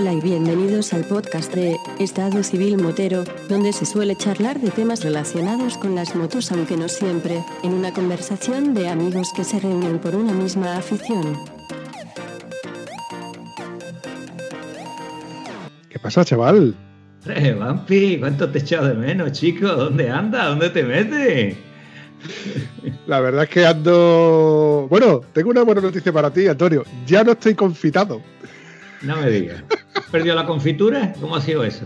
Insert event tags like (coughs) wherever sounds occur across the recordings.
Hola y bienvenidos al podcast de Estado Civil Motero, donde se suele charlar de temas relacionados con las motos, aunque no siempre, en una conversación de amigos que se reúnen por una misma afición. ¿Qué pasa, chaval? Eh, Vampi, ¿cuánto te he echado de menos, chico? ¿Dónde andas? ¿Dónde te metes? La verdad es que ando. Bueno, tengo una buena noticia para ti, Antonio. Ya no estoy confitado. No me digas. ¿Has perdido la confitura? ¿Cómo ha sido eso?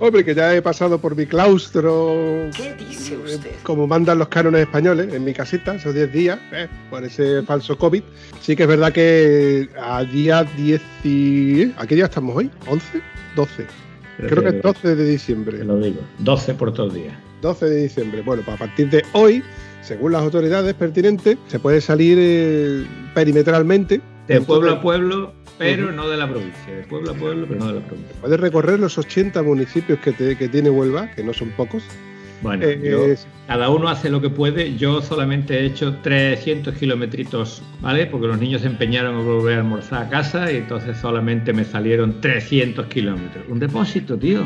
Hombre, que ya he pasado por mi claustro. ¿Qué dice usted? Como mandan los cánones españoles en mi casita, esos 10 días, eh, por ese falso COVID. Sí que es verdad que a día 10 y... ¿A qué día estamos hoy? ¿11? 12. Pero Creo que es 12 de diciembre. Te lo digo. 12 por todos días. 12 de diciembre. Bueno, pues a partir de hoy, según las autoridades pertinentes, se puede salir eh, perimetralmente. De pueblo a pueblo, pero no de la provincia. De pueblo a pueblo, pero no de la provincia. Puedes recorrer los 80 municipios que, te- que tiene Huelva, que no son pocos. Bueno, Eh, yo- eh, cada uno hace lo que puede. Yo solamente he hecho 300 kilometritos, ¿vale? Porque los niños se empeñaron en volver a almorzar a casa y entonces solamente me salieron 300 kilómetros. Un depósito, tío.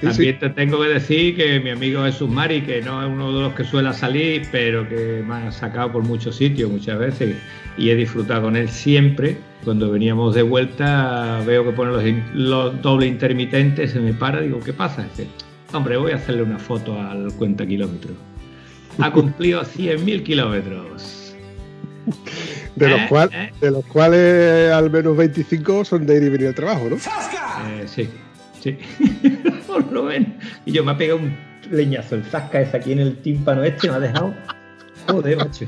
Sí. También te tengo que decir que mi amigo Jesús Mari, que no es uno de los que suele salir, pero que me ha sacado por muchos sitios muchas veces y he disfrutado con él siempre. Cuando veníamos de vuelta veo que pone los, los doble intermitentes, se me para, digo, ¿qué pasa? Dice, hombre, voy a hacerle una foto al cuenta kilómetros. Ha (laughs) cumplido 100.000 kilómetros. De los, Eh, cual- eh. de los cuales al menos 25 son de ir y venir al trabajo, ¿no? Eh, sí, sí. (laughs) Por lo menos. Y yo me ha pegado un leñazo el zasca ese aquí en el tímpano este, me ha dejado. Joder, macho.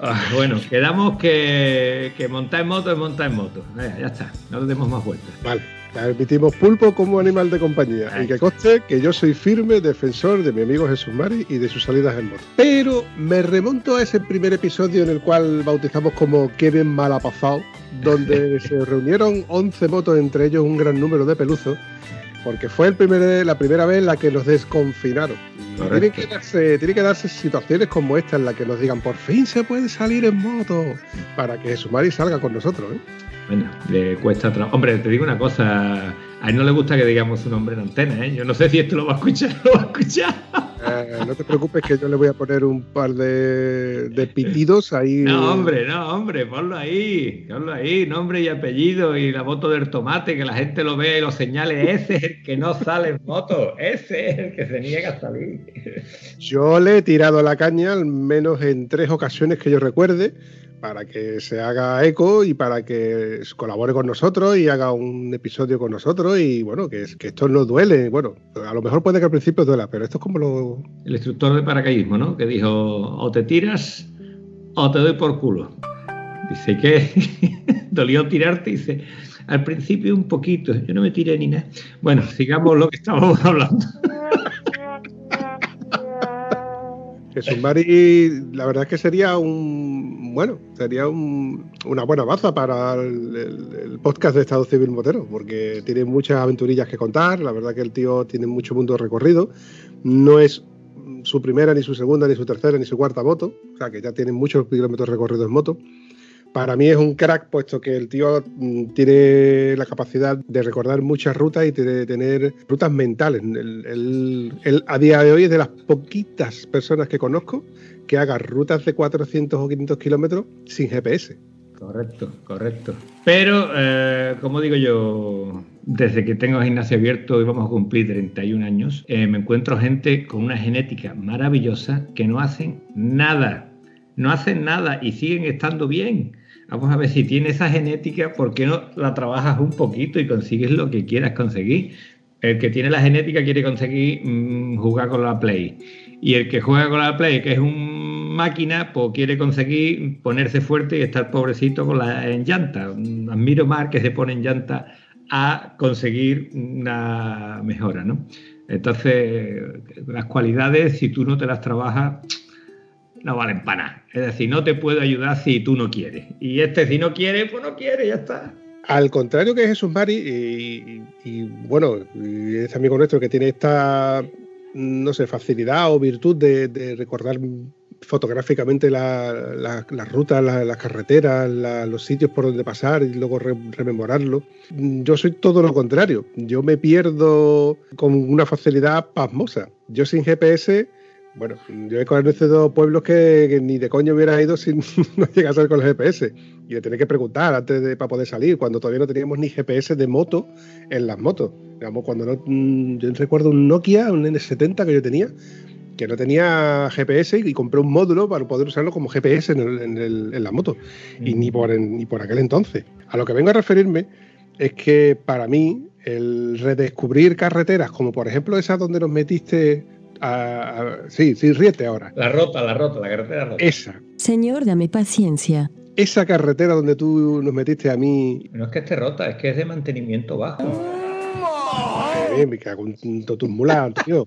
Ah, bueno, quedamos que, que montar en moto es montar en moto. Eh, ya está, no le demos más vueltas. Vale. Admitimos pulpo como animal de compañía. Y que conste que yo soy firme defensor de mi amigo Jesús Mari y de sus salidas en moto. Pero me remonto a ese primer episodio en el cual bautizamos como Qué bien mal ha pasado, donde (laughs) se reunieron 11 motos, entre ellos un gran número de peluzos, porque fue el primer, la primera vez en la que nos desconfinaron. Tiene que, darse, tiene que darse situaciones como esta en las que nos digan, por fin se puede salir en moto, para que Jesús Mari salga con nosotros. ¿eh? Bueno, le cuesta trabajo. Hombre, te digo una cosa. A él no le gusta que digamos su nombre en antena, ¿eh? Yo no sé si esto lo va a escuchar lo va a escuchar. Eh, no te preocupes que yo le voy a poner un par de, de pitidos ahí. No, hombre, no, hombre, ponlo ahí, ponlo ahí, nombre y apellido y la foto del tomate, que la gente lo vea y lo señale. Ese es el que no sale en moto, ese es el que se niega a salir. Yo le he tirado la caña al menos en tres ocasiones que yo recuerde para que se haga eco y para que colabore con nosotros y haga un episodio con nosotros y bueno, que, es- que esto no duele. Bueno, a lo mejor puede que al principio duela, pero esto es como lo... El instructor de paracaidismo, ¿no? Que dijo, o te tiras o te doy por culo. Dice que (laughs) dolió tirarte, dice, al principio un poquito, yo no me tiré ni nada. Bueno, sigamos lo que estábamos (laughs) hablando. (laughs) Jesús Mari, la verdad es que sería un, bueno, sería un- una buena baza para el, el- el podcast de Estado Civil Motero, porque tiene muchas aventurillas que contar, la verdad que el tío tiene mucho mundo recorrido, no es su primera, ni su segunda, ni su tercera, ni su cuarta moto, o sea que ya tiene muchos kilómetros recorridos en moto. Para mí es un crack, puesto que el tío mm, tiene la capacidad de recordar muchas rutas y de tener rutas mentales. Él, él- a día de hoy es de las poquitas personas que conozco que haga rutas de 400 o 500 kilómetros sin GPS. Correcto, correcto. Pero, eh, como digo yo, desde que tengo gimnasio abierto y vamos a cumplir 31 años, eh, me encuentro gente con una genética maravillosa que no hacen nada. No hacen nada y siguen estando bien. Vamos a ver si tiene esa genética, ¿por qué no la trabajas un poquito y consigues lo que quieras conseguir? El que tiene la genética quiere conseguir mm, jugar con la Play. Y el que juega con la Play, que es un máquina, pues quiere conseguir ponerse fuerte y estar pobrecito con la en llanta. Admiro más que se pone en llanta a conseguir una mejora, ¿no? Entonces, las cualidades, si tú no te las trabajas, no valen para nada. Es decir, no te puedo ayudar si tú no quieres. Y este, si no quiere, pues no quiere, ya está. Al contrario que Jesús Mari, y, y- bueno, este amigo nuestro que tiene esta, no sé, facilidad o virtud de, de recordar fotográficamente las rutas, las carreteras, los sitios por donde pasar y luego rememorarlo. Yo soy todo lo contrario. Yo me pierdo con una facilidad pasmosa. Yo sin GPS bueno, yo he conocido pueblos que, ni de coño hubiera ido si (laughs) no llegase con el GPS. Y le tenía que preguntar antes de para poder salir, cuando todavía no teníamos ni GPS de moto en las motos. Digamos, cuando no, mm, yo recuerdo un Nokia, un N70 que yo tenía, que no tenía GPS y compré un módulo para poder usarlo como GPS en, la moto. Y ni por, ni por aquel entonces. A lo que vengo a referirme es que para mí el redescubrir carreteras, como por ejemplo esa donde nos metiste sí, sí, ríete ahora. La rota, la rota, la carretera rota. Esa. Señor, dame paciencia. Esa carretera donde tú nos metiste a mí. No es que esté rota, es que es de mantenimiento bajo. Eh, me cago en tío.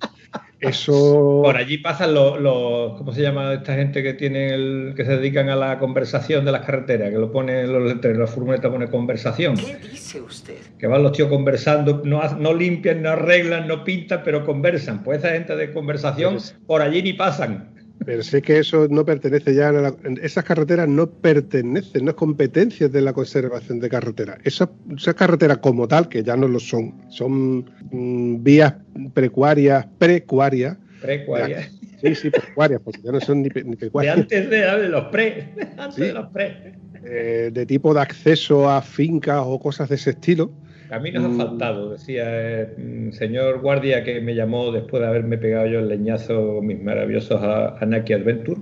Eso. Por allí pasan los, ¿cómo se llama esta gente que tiene el, que se dedican a la conversación de las carreteras? Que lo pone los letreros, la furgoneta pone conversación. ¿Qué dice usted? Que van los tíos conversando, no, no limpian, no arreglan, no pintan, pero conversan. Pues esa gente de conversación por allí ni pasan. Pero sé que eso no pertenece ya a la, esas carreteras no pertenecen, no es competencia de la conservación de carreteras. Esas, carreteras como tal, que ya no lo son, son mm, vías precuarias, precuarias. Precuarias. Sí, sí, precuarias, porque ya no son ni, ni precuarias. De antes de, los pre, (laughs) antes de los pre. Eh, de tipo de acceso a fincas o cosas de ese estilo Caminos mm. asfaltados, decía el mm, señor guardia que me llamó después de haberme pegado yo el leñazo, mis maravillosos Anaki Adventure,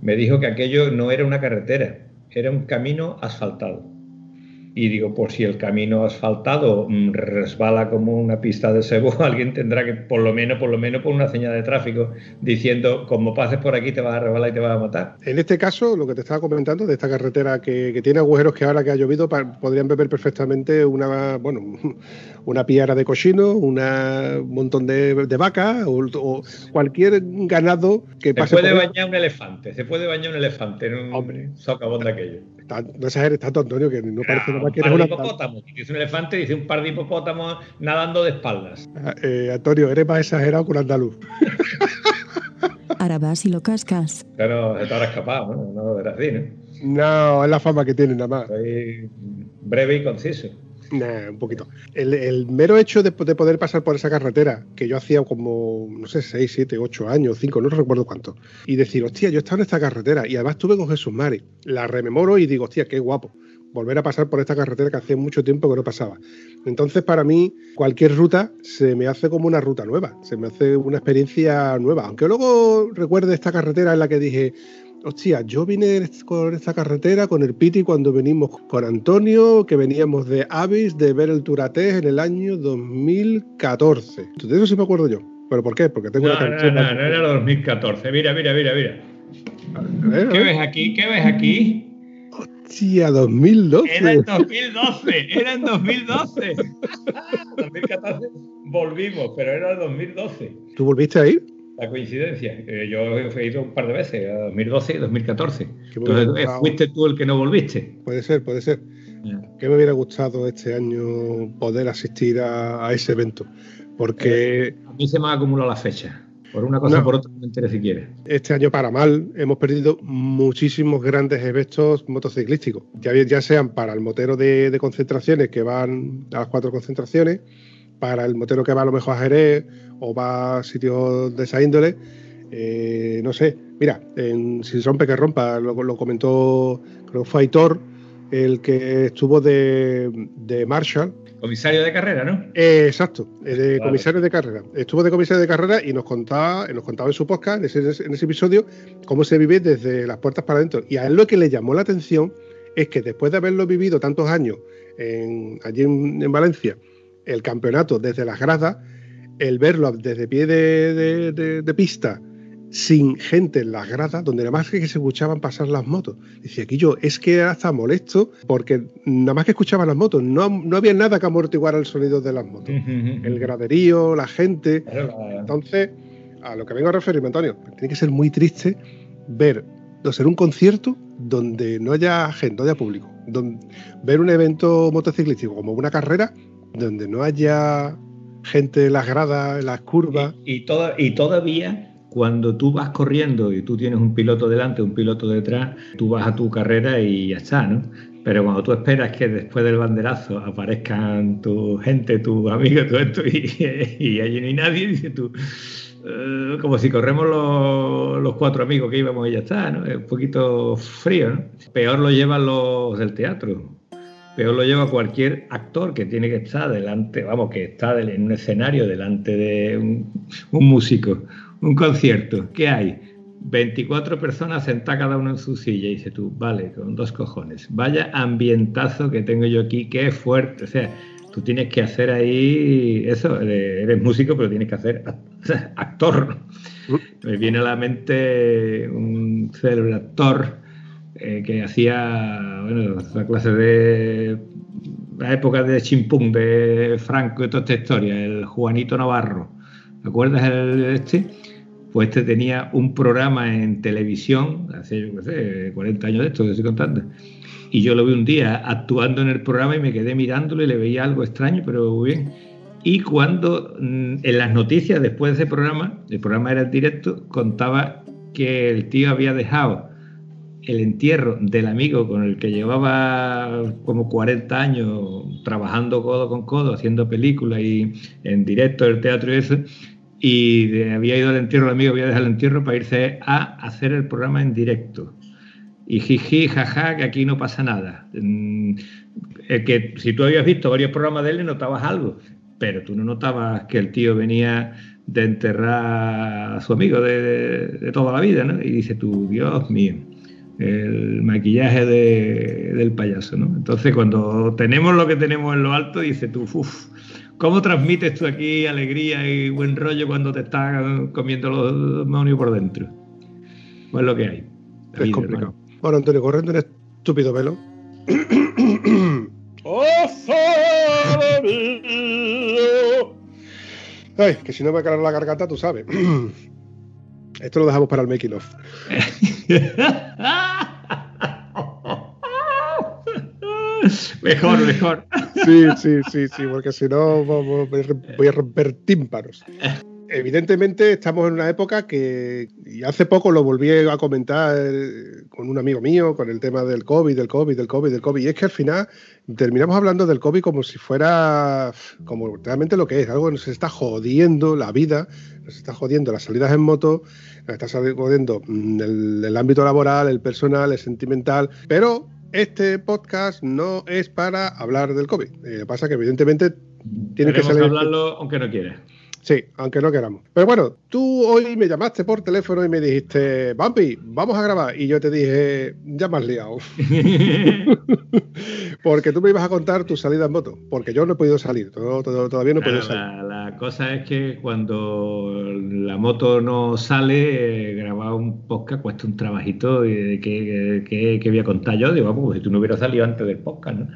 me dijo que aquello no era una carretera, era un camino asfaltado. Y digo, por si el camino asfaltado mm, resbala como una pista de cebo, (laughs) alguien tendrá que, por lo menos, por lo menos, poner una señal de tráfico diciendo, como pases por aquí te vas a resbalar y te vas a matar. En este caso, lo que te estaba comentando, de esta carretera que, tiene agujeros que ahora que ha llovido podrían beber perfectamente una, bueno, (laughs) una piara de cochino, una, un montón de, vacas o, cualquier ganado que pase. Se puede bañar un elefante, se puede bañar un elefante en un Hombre. socavón de aquello. No exageres tanto, Antonio, que no parece un par de hipopótamos. Dice un elefante, dice un par de hipopótamos nadando de espaldas. Ah, eh, Antonio, eres más exagerado que un andaluz. Ahora vas y lo cascas. Pero se te habrá escapado, ¿no? No era así, ¿no? No, es la fama que tiene nada más. Soy breve y conciso. Un poquito. El, mero hecho de, poder pasar por esa carretera, que yo hacía como, no sé, 6, 7, 8 años, 5, no recuerdo cuánto, y decir, hostia, yo estaba en esta carretera, y además estuve con Jesús Mari, la rememoro y digo, hostia, qué guapo volver a pasar por esta carretera que hacía mucho tiempo que no pasaba. Entonces, para mí, cualquier ruta se me hace como una ruta nueva, se me hace una experiencia nueva. Aunque luego recuerde esta carretera en la que dije, hostia, yo vine con esta carretera con el Piti cuando venimos con Antonio, que veníamos de Avis de ver el Turatés en el año 2014. Entonces, eso sí me acuerdo yo. ¿Pero por qué? Porque tengo no, una No, no, no, era 2014. Mira, mira, mira, mira. ¿Qué ves aquí? ¿Qué ves aquí? a 2012. Era en 2012, era en 2012. 2014 (laughs) volvimos, pero era en 2012. ¿Tú volviste a ir? La coincidencia. yo he ido un par de veces, a 2012 y 2014. Entonces, ¿fuiste tú el que no volviste? Puede ser, puede ser. Que me hubiera gustado este año poder asistir a, ese evento. Porque. Eh, a mí se me ha acumulado la fecha. Por una cosa o por otra, no me enteré si quieres. Este año, para mal, hemos perdido muchísimos grandes eventos motociclísticos, ya, ya sean para el motero de, concentraciones que van a las cuatro concentraciones, para el motero que va a lo mejor a Jerez o va a sitios de esa índole. Eh, no sé, mira, en Si rompe que rompa, lo, lo comentó, creo que fue Aitor, el que estuvo de, de Marshall, Comisario de carrera, ¿no? Eh, exacto, eh, de comisario de carrera. Estuvo de comisario de carrera y nos contaba, nos contaba en su podcast, en ese, en ese episodio, cómo se vive desde las puertas para adentro. Y a él lo que le llamó la atención es que después de haberlo vivido tantos años allí en, Valencia, el campeonato desde las gradas, el verlo desde pie de pista sin gente en las gradas, donde nada más que se escuchaban pasar las motos. Decía aquí yo, es que hasta molesto, porque nada más que escuchaban las motos, no, no había nada que amortiguar el sonido de las motos. el graderío, la gente. Entonces, a lo que vengo a referirme, Antonio, tiene que ser muy triste ver, no ser un concierto donde no haya gente, no haya público. ver un evento motociclístico como una carrera donde no haya gente en las gradas, en las curvas. Y, y, y todavía cuando tú vas corriendo y tú tienes un piloto delante, un piloto detrás, tú vas a tu carrera y ya está, ¿no? Pero cuando tú esperas que después del banderazo aparezcan tu gente, tu amigo, todo esto, y, allí no hay nadie, dices tú, eh, como si corremos los, cuatro amigos que íbamos y ya está, ¿no? Es un poquito frío, ¿no? Peor lo llevan los del teatro. Peor lo lleva cualquier actor que tiene que estar delante, vamos, que está en un escenario delante de un, un músico, un concierto. ¿Qué hay? 24 personas sentadas cada uno en su silla y dice tú, vale, con dos cojones. Vaya ambientazo que tengo yo aquí, qué fuerte. O sea, tú tienes que hacer ahí eso, eres músico, pero tienes que hacer actor. Mm. Me viene a la mente un célebre actor eh, que hacía, bueno, la clase de la época de Chimpún, de Franco y toda esta historia, el Juanito Navarro. ¿Te acuerdas el este? Pues este tenía un programa en televisión, hace, yo qué sé, 40 años de esto que estoy contando. Y yo lo vi un día actuando en el programa y me quedé mirándolo y le veía algo extraño, pero muy bien. Y cuando mm, en las noticias después de ese programa, el programa era en directo, contaba que el tío había dejado el entierro del amigo con el que llevaba como 40 años trabajando codo con codo, haciendo películas y en directo el teatro y eso, y había ido al entierro, el amigo había dejado el entierro para irse a hacer el programa en directo. Y jiji, jaja, que aquí no pasa nada. Mm, que si tú habías visto varios programas de él, notabas algo, pero tú no notabas que el tío venía de enterrar a su amigo de, toda la vida, ¿no? Y dice tú, Dios mío, el maquillaje del payaso, ¿no? Entonces, cuando tenemos lo que tenemos en lo alto, dice tú, uff, ¿Cómo transmites tú aquí alegría y buen rollo cuando te estás comiendo los demonios por dentro? Pues lo que hay. Es complicado. Bueno, Antonio, corriendo un estúpido velo. (coughs) Ay, que si no me cae la garganta, tú sabes. (coughs) Esto lo dejamos para el making (laughs) of. mejor, mejor. Sí, sí, sí, sí, porque si no voy a romper tímpanos. Evidentemente estamos en una época que, y hace poco lo volví a comentar eh, con un amigo mío, con el tema del COVID, del COVID, del COVID, del COVID, y es que al final terminamos hablando del COVID como si fuera, como realmente lo que es, algo que nos está jodiendo la vida, nos está jodiendo las salidas en moto, nos está jodiendo mm, el, el ámbito laboral, el personal, el sentimental, pero este podcast no es para hablar del COVID. Eh, pasa que evidentemente tiene que salir. hablarlo aunque no quiera. Sí, aunque no queramos. Pero bueno, tú hoy me llamaste por teléfono y me dijiste, Bambi, vamos a grabar. Y yo te dije, ya me has liado. (laughs) porque tú me ibas a contar tu salida en moto. Porque yo no he podido salir, todavía no he podido salir. La, cosa es que cuando la moto no sale, eh, grabar un podcast cuesta un trabajito de qué voy a contar yo. Digo, pues si tú no hubieras salido antes del podcast, ¿no?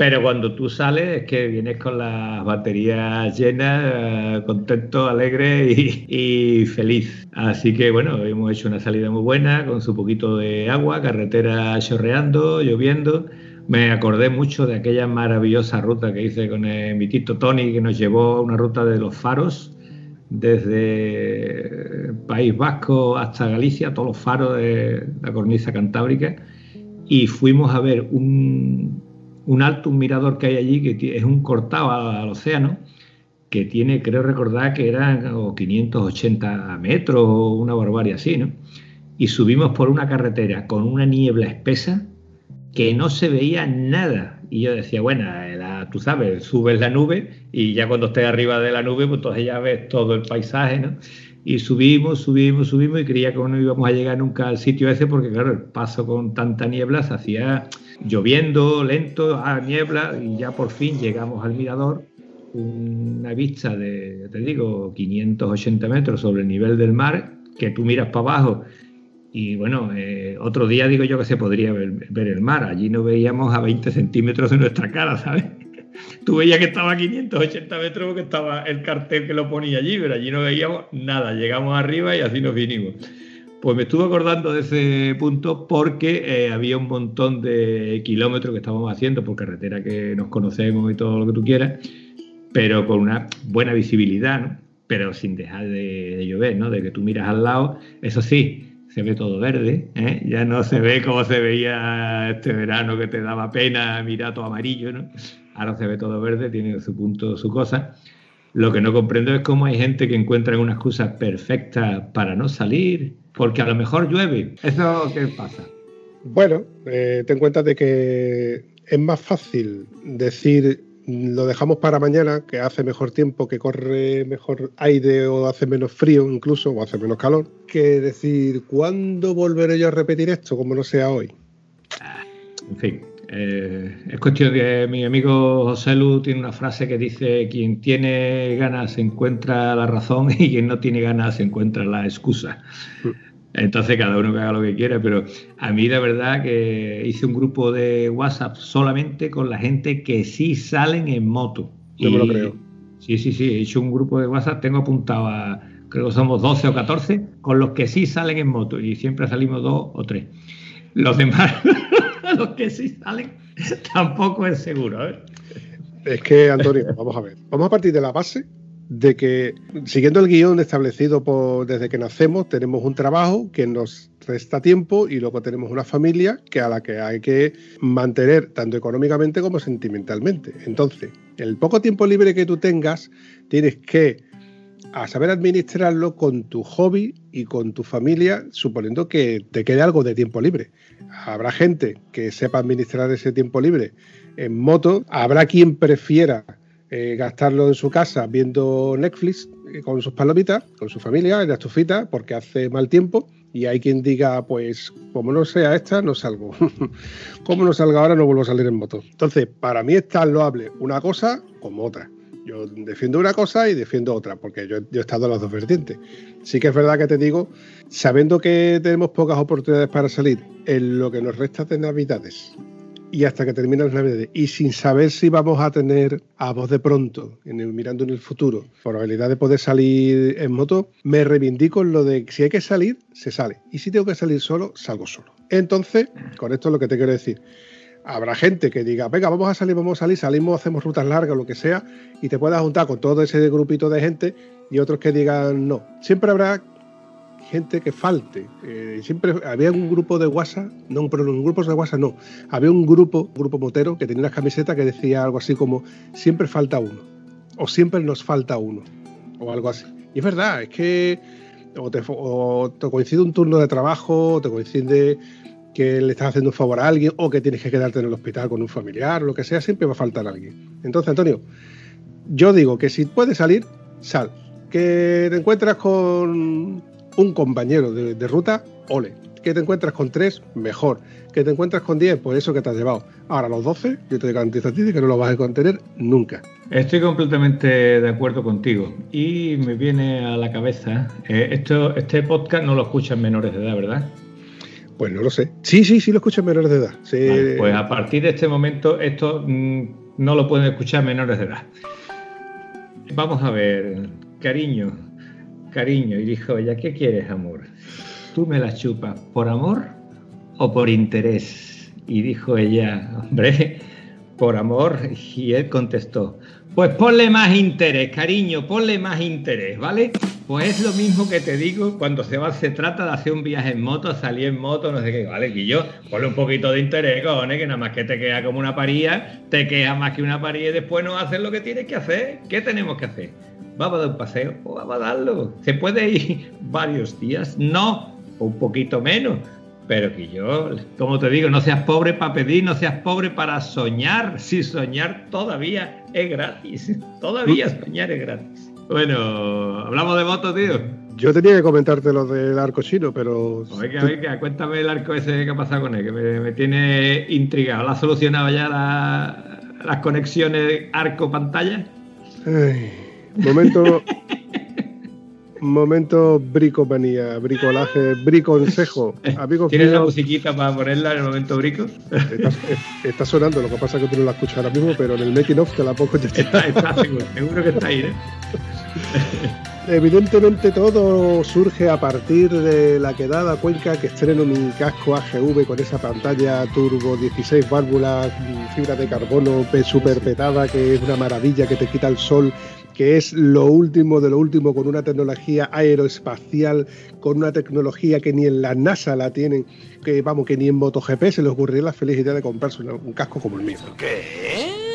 Pero cuando tú sales es que vienes con las baterías llenas, eh, contento, alegre y, feliz. Así que bueno, hemos hecho una salida muy buena con su poquito de agua, carretera chorreando, lloviendo. Me acordé mucho de aquella maravillosa ruta que hice con mi tito Tony, que nos llevó a una ruta de los faros, desde País Vasco hasta Galicia, todos los faros de la cornisa cantábrica. Y fuimos a ver un, un alto, un mirador que hay allí, que es un cortado al, océano, que tiene, creo recordar que eran 580 metros o una barbarie así, ¿no? Y subimos por una carretera con una niebla espesa que no se veía nada. Y yo decía, bueno, tú sabes, subes la nube y ya cuando estés arriba de la nube, pues entonces ya ves todo el paisaje, ¿no? Y subimos, subimos, subimos y creía que no íbamos a llegar nunca al sitio ese porque, claro, el paso con tanta niebla se hacía lloviendo, lento, a niebla, y ya por fin llegamos al mirador, una vista de, te digo, 580 metros sobre el nivel del mar, que tú miras para abajo. Y bueno, eh, otro día digo yo que se podría ver, el mar. Allí no veíamos a 20 centímetros de nuestra cara, ¿sabes? Tú veías que estaba a 580 metros porque estaba el cartel que lo ponía allí, pero allí no veíamos nada. Llegamos arriba y así nos vinimos. Pues me estuve acordando de ese punto porque eh, había un montón de kilómetros que estábamos haciendo por carretera que nos conocemos y todo lo que tú quieras, pero con una buena visibilidad, ¿no? pero sin dejar de, llover, ¿no? De que tú miras al lado, eso sí, se ve todo verde, ¿eh? ya no se ve como se veía este verano que te daba pena mirar todo amarillo, ¿no? Ahora se ve todo verde, tiene su punto, su cosa. Lo que no comprendo es cómo hay gente que encuentra una excusa perfecta para no salir, porque a lo mejor llueve. ¿Eso qué pasa? Bueno, eh, ten cuenta de que es más fácil decir lo dejamos para mañana, que hace mejor tiempo, que corre mejor aire o hace menos frío incluso, o hace menos calor, que decir, ¿cuándo volveré yo a repetir esto como no sea hoy? En fin, eh, es cuestión de mi amigo José Lu tiene una frase que dice, quien tiene ganas encuentra la razón y quien no tiene ganas encuentra la excusa. Mm. Entonces cada uno que haga lo que quiera, pero a mí la verdad que hice un grupo de WhatsApp solamente con la gente que sí salen en moto. Yo me lo creo. Sí, sí, sí, he hecho un grupo de WhatsApp, tengo apuntado a, creo que somos 12 o 14, con los que sí salen en moto y siempre salimos dos o tres. Los demás, (laughs) (laughs) los que sí salen, (laughs) tampoco es seguro. Es que, Antonio, (laughs) vamos a ver, vamos a partir de la base de que, siguiendo el guion establecido por, desde que nacemos, tenemos un trabajo que nos resta tiempo y luego tenemos una familia que a la que hay que mantener tanto económicamente como sentimentalmente. Entonces, el poco tiempo libre que tú tengas, tienes que a saber administrarlo con tu hobby y con tu familia, suponiendo que te quede algo de tiempo libre. Habrá gente que sepa administrar ese tiempo libre en moto, habrá quien prefiera eh, gastarlo en su casa viendo Netflix eh, con sus palomitas, con su familia, en la estufita, porque hace mal tiempo. Y hay quien diga, pues como no sea esta, no salgo. (laughs) como no salga ahora, no vuelvo a salir en moto. Entonces, para mí es tan loable una cosa como otra. Yo defiendo una cosa y defiendo otra, porque yo, he estado en las dos vertientes. Sí que es verdad que te digo, sabiendo que tenemos pocas oportunidades para salir en lo que nos resta de Navidades y hasta que termine las navidades y sin saber si vamos a tener a voz de pronto, en mirando en el futuro, probabilidad de poder salir en moto, me reivindico en lo de si hay que salir, se sale. Y si tengo que salir solo, salgo solo. Entonces, con esto es lo que te quiero decir. Habrá gente que diga, venga, vamos a salir, vamos a salir, salimos, hacemos rutas largas, lo que sea, y te puedas juntar con todo ese grupito de gente y otros que digan no. Siempre habrá gente que falte. Eh, siempre había un grupo de WhatsApp, no, pero un grupo de WhatsApp no. Había un grupo, grupo motero, que tenía una camiseta que decía algo así como siempre falta uno. O siempre nos falta uno. O algo así. Y es verdad, es que o te, coincide un turno de trabajo, o te coincide que le estás haciendo un favor a alguien, o que tienes que quedarte en el hospital con un familiar, lo que sea, siempre va a faltar alguien. Entonces, Antonio, yo digo que si puedes salir, sal. Que te encuentras con un compañero de, ruta, ole. Que te encuentras con tres, mejor. Que te encuentras con diez, pues eso que te has llevado. Ahora los doce, yo te garantizo a ti que no lo vas a contener nunca. Estoy completamente de acuerdo contigo. Y me viene a la cabeza, eh, esto, este podcast no lo escuchan menores de edad, ¿verdad? Pues no lo sé. Sí, sí, sí lo escuchan menores de edad. pues a partir de este momento esto mm, no lo pueden escuchar menores de edad. Vamos a ver, cariño, cariño, y dijo, ¿ya qué quieres, amor? ¿Tú me la chupas por amor o por interés? Y dijo ella, hombre, por amor. Y él contestó, pues ponle más interés, cariño, ponle más interés, ¿vale? Pues es lo mismo que te digo cuando se va, se trata de hacer un viaje en moto, salir en moto, no sé qué, ¿vale? Y yo, ponle un poquito de interés, cojones, que nada más que te queda como una paría, te queda más que una paría y después no haces lo que tienes que hacer. ¿Qué tenemos que hacer? vamos a dar un paseo, o vamos a darlo. Se puede ir (laughs) varios días, no, un poquito menos, pero que yo, como te digo, no seas pobre para pedir, no seas pobre para soñar. Si soñar todavía es gratis, (laughs) todavía soñar es gratis. Bueno, hablamos de moto, tío. Yo tenía que comentarte lo del arco chino, pero. Venga, venga, cuéntame el arco ese que ha pasado con él, que me, tiene intrigado. ¿La ha solucionado ya las conexiones arco-pantalla? Momento. (laughs) momento bricomanía, bricolaje, briconsejo. (laughs) ¿Tienes la musiquita para ponerla en el momento brico? Está, sonando, lo que pasa es que tú no la escuchas ahora mismo, pero en el making of te la pongo. Está, está seguro, seguro que está ahí, ¿eh? (laughs) (laughs) Evidentemente todo surge a partir de la quedada Cuenca que estreno mi casco AGV con esa pantalla turbo 16 válvulas, fibra de carbono super petada que es una maravilla que te quita el sol que es lo último de lo último con una tecnología aeroespacial, con una tecnología que ni en la NASA la tienen, que vamos, que ni en MotoGP se les ocurriría la feliz idea de comprarse un casco como el mío. ¿Qué?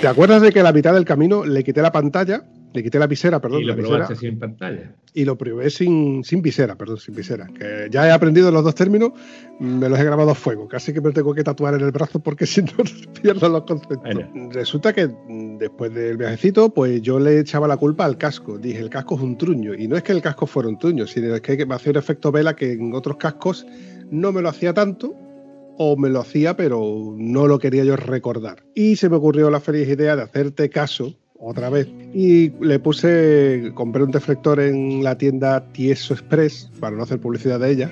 ¿Te acuerdas de que a la mitad del camino le quité la pantalla? Le quité la visera, perdón. Y lo la visera, sin pantalla. y lo probé sin, sin visera, perdón, sin visera. Que ya he aprendido los dos términos, me los he grabado a fuego. Casi que me tengo que tatuar en el brazo porque (laughs) si no pierdo los conceptos. Bueno. Resulta que después del viajecito, pues yo le echaba la culpa al casco. Dije, el casco es un truño. Y no es que el casco fuera un truño, sino es que me hacía un efecto vela que en otros cascos no me lo hacía tanto. O me lo hacía, pero no lo quería yo recordar. Y se me ocurrió la feliz idea de hacerte caso otra vez. Y le puse, compré un deflector en la tienda Tieso Express, para no hacer publicidad de ella.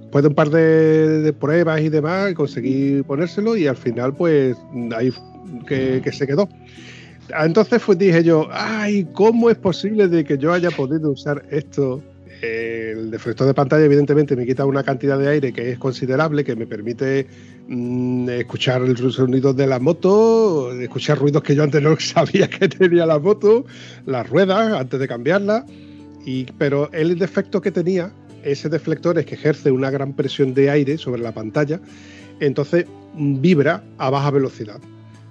Después de un par de, de pruebas y demás, conseguí ponérselo y al final, pues ahí que, que se quedó. Entonces pues, dije yo, ay, ¿cómo es posible de que yo haya podido usar esto? El deflector de pantalla, evidentemente, me quita una cantidad de aire que es considerable, que me permite mm, escuchar el sonido de la moto, escuchar ruidos que yo antes no (laughs) sabía que tenía la moto, las ruedas antes de cambiarla. Y, pero el defecto que tenía, ese deflector, es que ejerce una gran presión de aire sobre la pantalla, entonces mm, vibra a baja velocidad.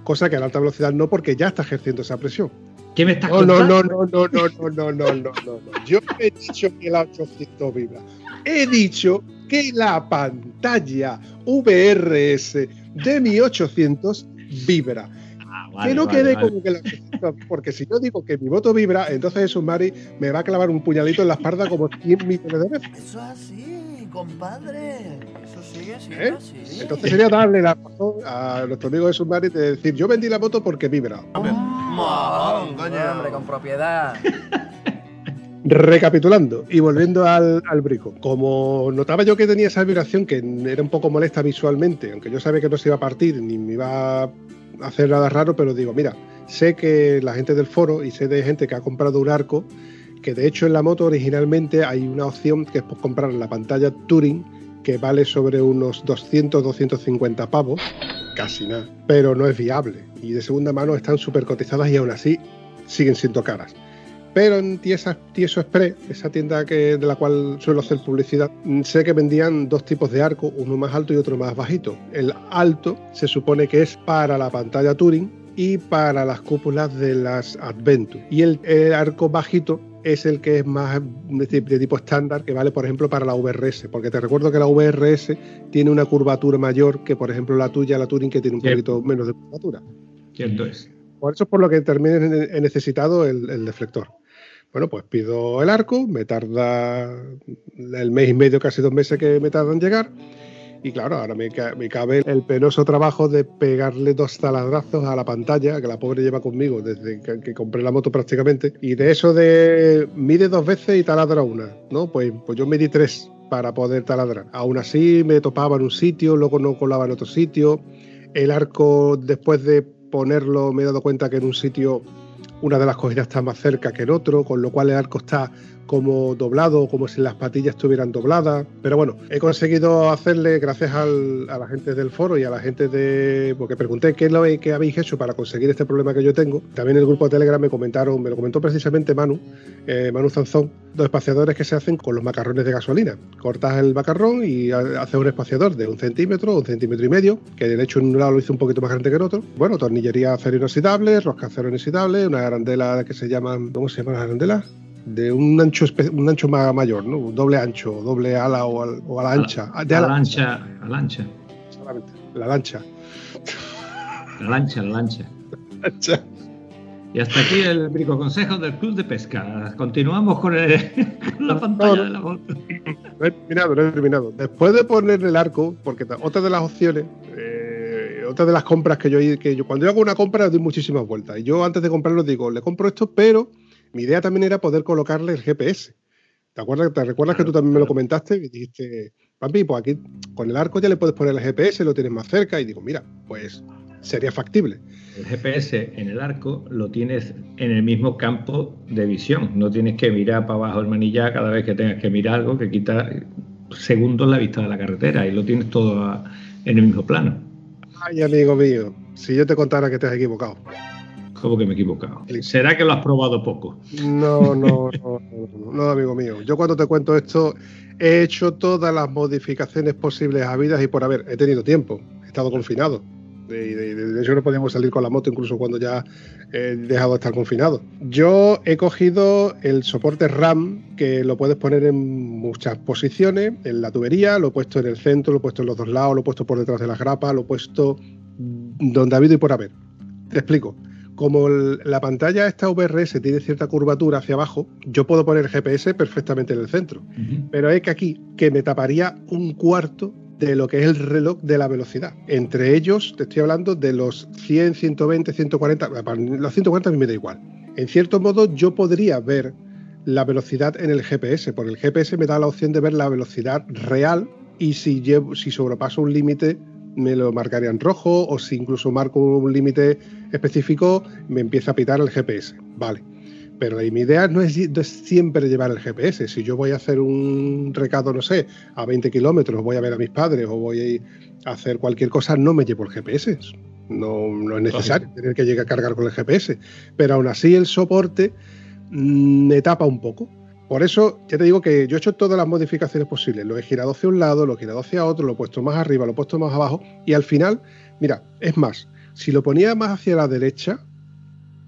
Cosa que a alta velocidad no, porque ya está ejerciendo esa presión. ¿Qué me estás No, no, contando? no, no, no, no, no, no, no, no, no. Yo no he dicho que la 800 vibra. He dicho que la pantalla VRS de mi 800 vibra. Ah, que no vale, quede vale. como que la 800, porque si yo digo que mi moto vibra, entonces eso Mari me va a clavar un puñalito en la espalda como 100 millones de veces. Eso es así, compadre. Sigue ¿Eh? Entonces sería darle la razón a nuestro amigo de Mari de decir, yo vendí la moto porque vibra. Mamón, coño. Hombre, con propiedad. Recapitulando y volviendo al, al brico, como notaba yo que tenía esa vibración que era un poco molesta visualmente, aunque yo sabía que no se iba a partir ni me iba a hacer nada raro, pero digo, mira, sé que la gente del foro y sé de gente que ha comprado un arco, que de hecho en la moto originalmente hay una opción que es por comprar la pantalla Touring, que vale sobre unos 200-250 pavos, casi nada, pero no es viable y de segunda mano están súper cotizadas y aún así siguen siendo caras. Pero en Tiesa- Tieso Express, esa tienda que, de la cual suelo hacer publicidad, mm, sé que vendían dos tipos de arco, uno más alto y otro más bajito. El alto se supone que es para la pantalla Touring y para las cúpulas de las Adventure. Y el arco bajito es el que es más de ti- de tipo estándar, que vale, por ejemplo, para la VRS. Porque te recuerdo que la VRS tiene una curvatura mayor que, por ejemplo, la tuya, la Touring, que tiene un poquito menos de curvatura. Cierto es. Por eso es por lo que he necesitado el, el deflector. Bueno, pues pido el arco, me tarda el mes y medio, casi dos meses que me tarda en llegar. Y claro, ahora me, me cabe el penoso trabajo de pegarle dos taladrazos a la pantalla, que la pobre lleva conmigo desde que, que compré la moto prácticamente. Y de eso de mide dos veces y taladra una, ¿no? Pues, pues yo medí tres para poder taladrar. Aún así me topaba en un sitio, luego no colaba en otro sitio. El arco, después de ponerlo, me he dado cuenta que en un sitio una de las cogidas está más cerca que en otro, con lo cual el arco está como doblado, como si las patillas estuvieran dobladas. Pero bueno, he conseguido hacerle, gracias al- a la gente del foro y a la gente de. Porque pregunté qué es lo que habéis hecho para conseguir este problema que yo tengo. También el grupo de Telegram me comentaron, me lo comentó precisamente Manu, eh, Manu Zanzón, los espaciadores que se hacen con los macarrones de gasolina. Cortas el macarrón y ha- haces un espaciador de un centímetro, un centímetro y medio, que de hecho en un lado lo hice un poquito más grande que en otro. Bueno, tornillería acero inoxidable, rosca acero inoxidable, una arandela que se llama, ¿cómo se llama la arandela? De un ancho, un ancho más mayor, ¿no? Un doble ancho, doble ala o, al- o a la ancha. De a ala, la lancha, a la lancha, solamente, la lancha. la lancha, la lancha. Ancha. Y hasta aquí el brico consejo del Club de Pesca. Continuamos con, el- con la pantalla de la moto. No he terminado, no he terminado. Después de poner el arco, porque otra de las opciones, eh, otra de las compras que yo, que yo, cuando yo hago una compra, doy muchísimas vueltas. Y yo antes de comprarlo digo, le compro esto, pero mi idea también era poder colocarle el GPS. ¿Te acuerdas, te recuerdas que tú también me lo comentaste? Y dijiste, papi, pues aquí con el arco ya le puedes poner el GPS, lo tienes más cerca. Y digo, mira, pues sería factible. El GPS en el arco lo tienes en el mismo campo de visión. No tienes que mirar para abajo el manillar cada vez que tengas que mirar algo que quita segundos la vista de la carretera y lo tienes todo en el mismo plano. Ay, amigo mío, si yo te contara que te has equivocado. ¿Cómo que me he equivocado? ¿Será que lo has probado poco? No, no, no, no, no, amigo mío. Yo cuando te cuento esto, he hecho todas las modificaciones posibles habidas y por haber. He tenido tiempo, he estado confinado. De, de, de, hecho, no podíamos salir con la moto incluso cuando ya he dejado de estar confinado. Yo he cogido el soporte RAM, que lo puedes poner en muchas posiciones, en la tubería, lo he puesto en el centro, lo he puesto en los dos lados, lo he puesto por detrás de las grapas, lo he puesto donde ha habido y por haber. Te explico. Como el, la pantalla esta VRS tiene cierta curvatura hacia abajo, yo puedo poner GPS perfectamente en el centro. Uh -huh. Pero es que aquí, que me taparía un cuarto de lo que es el reloj de la velocidad. Entre ellos, te estoy hablando de los 100, 120, 140. Los 140 a mí me da igual. En cierto modo, yo podría ver la velocidad en el GPS, porque el GPS me da la opción de ver la velocidad real y si, llevo, si sobrepaso un límite me lo marcaría en rojo o si incluso marco un límite específico me empieza a pitar el GPS. Vale. Pero mi idea no es, no es, siempre llevar el GPS. Si yo voy a hacer un recado, no sé, a 20 kilómetros, voy a ver a mis padres o voy a hacer cualquier cosa, no me llevo el GPS. No, no es necesario Lógico. tener que llegar a cargar con el GPS. Pero aún así el soporte mmm, me tapa un poco. Por eso, ya te digo que yo he hecho todas las modificaciones posibles. Lo he girado hacia un lado, lo he girado hacia otro, lo he puesto más arriba, lo he puesto más abajo. Y al final, mira, es más, si lo ponía más hacia la derecha,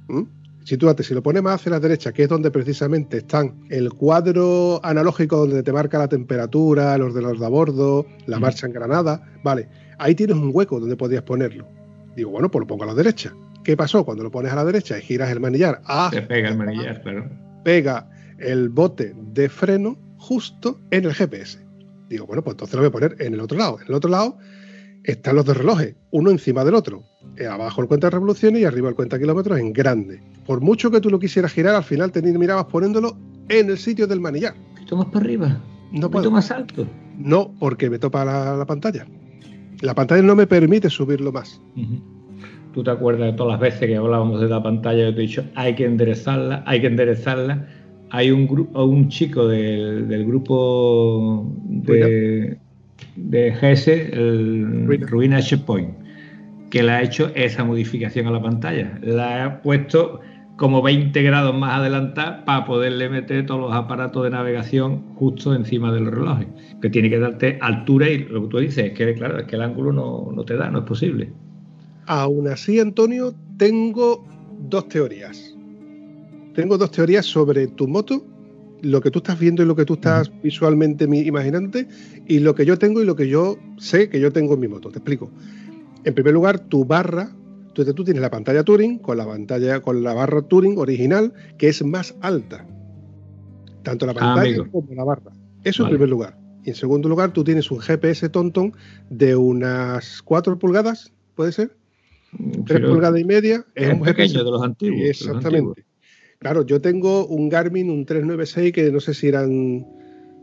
¿m? Sitúate, si lo pones más hacia la derecha, que es donde precisamente están el cuadro analógico donde te marca la temperatura, los de los de a bordo, la marcha en granada, vale, ahí tienes un hueco donde podrías ponerlo. Digo, bueno, pues lo pongo a la derecha. ¿Qué pasó? Cuando lo pones a la derecha y giras el manillar, ah, te pega el manillar, claro. Pega el bote de freno justo en el GPS. Digo, bueno, pues entonces lo voy a poner en el otro lado. En el otro lado están los dos relojes, uno encima del otro. Eh, abajo el cuenta de revoluciones y arriba el cuenta de kilómetros en grande. Por mucho que tú lo quisieras girar, al final te mirabas poniéndolo en el sitio del manillar. Poquito más para arriba. No puedo. más alto. No, porque me topa la, la, pantalla. La pantalla no me permite subirlo más. Uh -huh. Tú te acuerdas de todas las veces que hablábamos de la pantalla, yo te he dicho, hay que enderezarla, hay que enderezarla. Hay un, grupo, un chico del, del grupo de, de GS, el Ruina. Ruina Checkpoint, que le ha hecho esa modificación a la pantalla. La ha puesto como 20 grados más adelantada para poderle meter todos los aparatos de navegación justo encima del reloj, que tiene que darte altura y lo que tú dices es que, claro, es que el ángulo no, no te da, no es posible. Aún así, Antonio, tengo dos teorías. Tengo dos teorías sobre tu moto lo que tú estás viendo y lo que tú estás visualmente imaginante y lo que yo tengo y lo que yo sé que yo tengo en mi moto. Te explico. En primer lugar, tu barra, tú, tú tienes la pantalla Turing con la pantalla con la barra Turing original que es más alta. Tanto la pantalla ah, como la barra. Eso vale. en primer lugar. Y en segundo lugar, tú tienes un GPS Tonton de unas 4 pulgadas, ¿puede ser? 3 pulgadas y media. Es, es un pequeño GPS. de los antiguos. Exactamente. De los antiguos. Claro, yo tengo un Garmin, un 396, que no sé si eran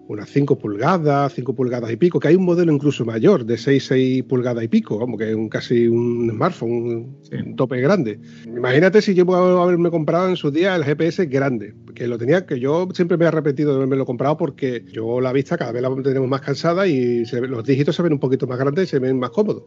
unas 5 pulgadas, 5 pulgadas y pico, que hay un modelo incluso mayor, de 6, 6 pulgadas y pico, como que es un, casi un smartphone, un, sí. un, tope grande. Imagínate si yo puedo haberme comprado en su día el GPS grande, que lo tenía, que yo siempre me he arrepentido de haberme comprado porque yo la vista cada vez la tenemos más cansada y se, los dígitos se ven un poquito más grandes y se ven más cómodos.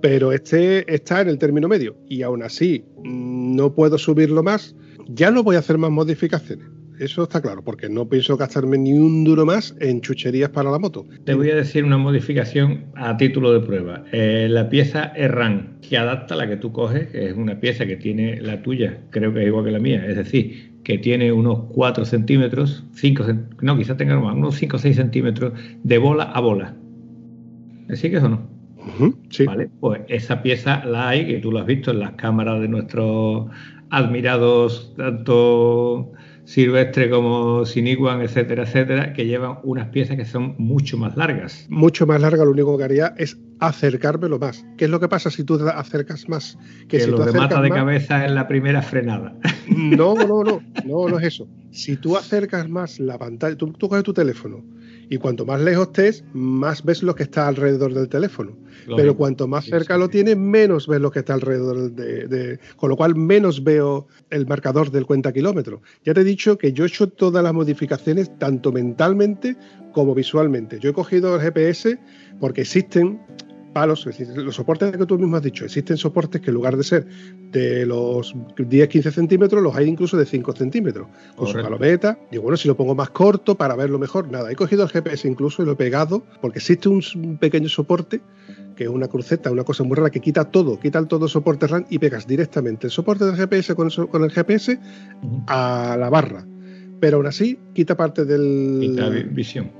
Pero este está en el término medio y aún así mm, no puedo subirlo más ya no voy a hacer más modificaciones. Eso está claro, porque no pienso gastarme ni un duro más en chucherías para la moto. Te voy a decir una modificación a título de prueba. Eh, la pieza ERRAN, que adapta la que tú coges, que es una pieza que tiene la tuya, creo que es igual que la mía, es decir, que tiene unos 4 centímetros, 5, no, quizás tenga más, unos 5 o 6 centímetros de bola a bola. ¿Me sigues o no? Uh -huh, sí. Vale, pues esa pieza la hay, que tú lo has visto en las cámaras de nuestros admirados tanto Silvestre como Siniguan, etcétera, etcétera, que llevan unas piezas que son mucho más largas. Mucho más largas, lo único que haría es acercármelo más. ¿Qué es lo que pasa si tú te acercas más? Que, que si lo tú que mata de más, cabeza en la primera frenada. No, no, no, (laughs) no, no es eso. Si tú acercas más la pantalla, tú, tú coges tu teléfono y cuanto más lejos estés, más ves lo que está alrededor del teléfono. Pero cuanto más cerca sí, lo tienes, menos ves lo que está alrededor de, de, Con lo cual, menos veo el marcador del cuenta kilómetro. Ya te he dicho que yo he hecho todas las modificaciones, tanto mentalmente como visualmente. Yo he cogido el GPS porque existen palos, es decir, los soportes que tú mismo has dicho, existen soportes que en lugar de ser de los 10-15 centímetros, los hay incluso de 5 centímetros, con su palometa. Y bueno, si lo pongo más corto para verlo mejor, nada, he cogido el GPS incluso y lo he pegado, porque existe un, pequeño soporte, que es una cruceta, una cosa muy rara, que quita todo, quita el todo soporte RAM y pegas directamente el soporte del GPS con el, con el GPS a la barra. Pero aún así, quita parte del... Quita vi- visión.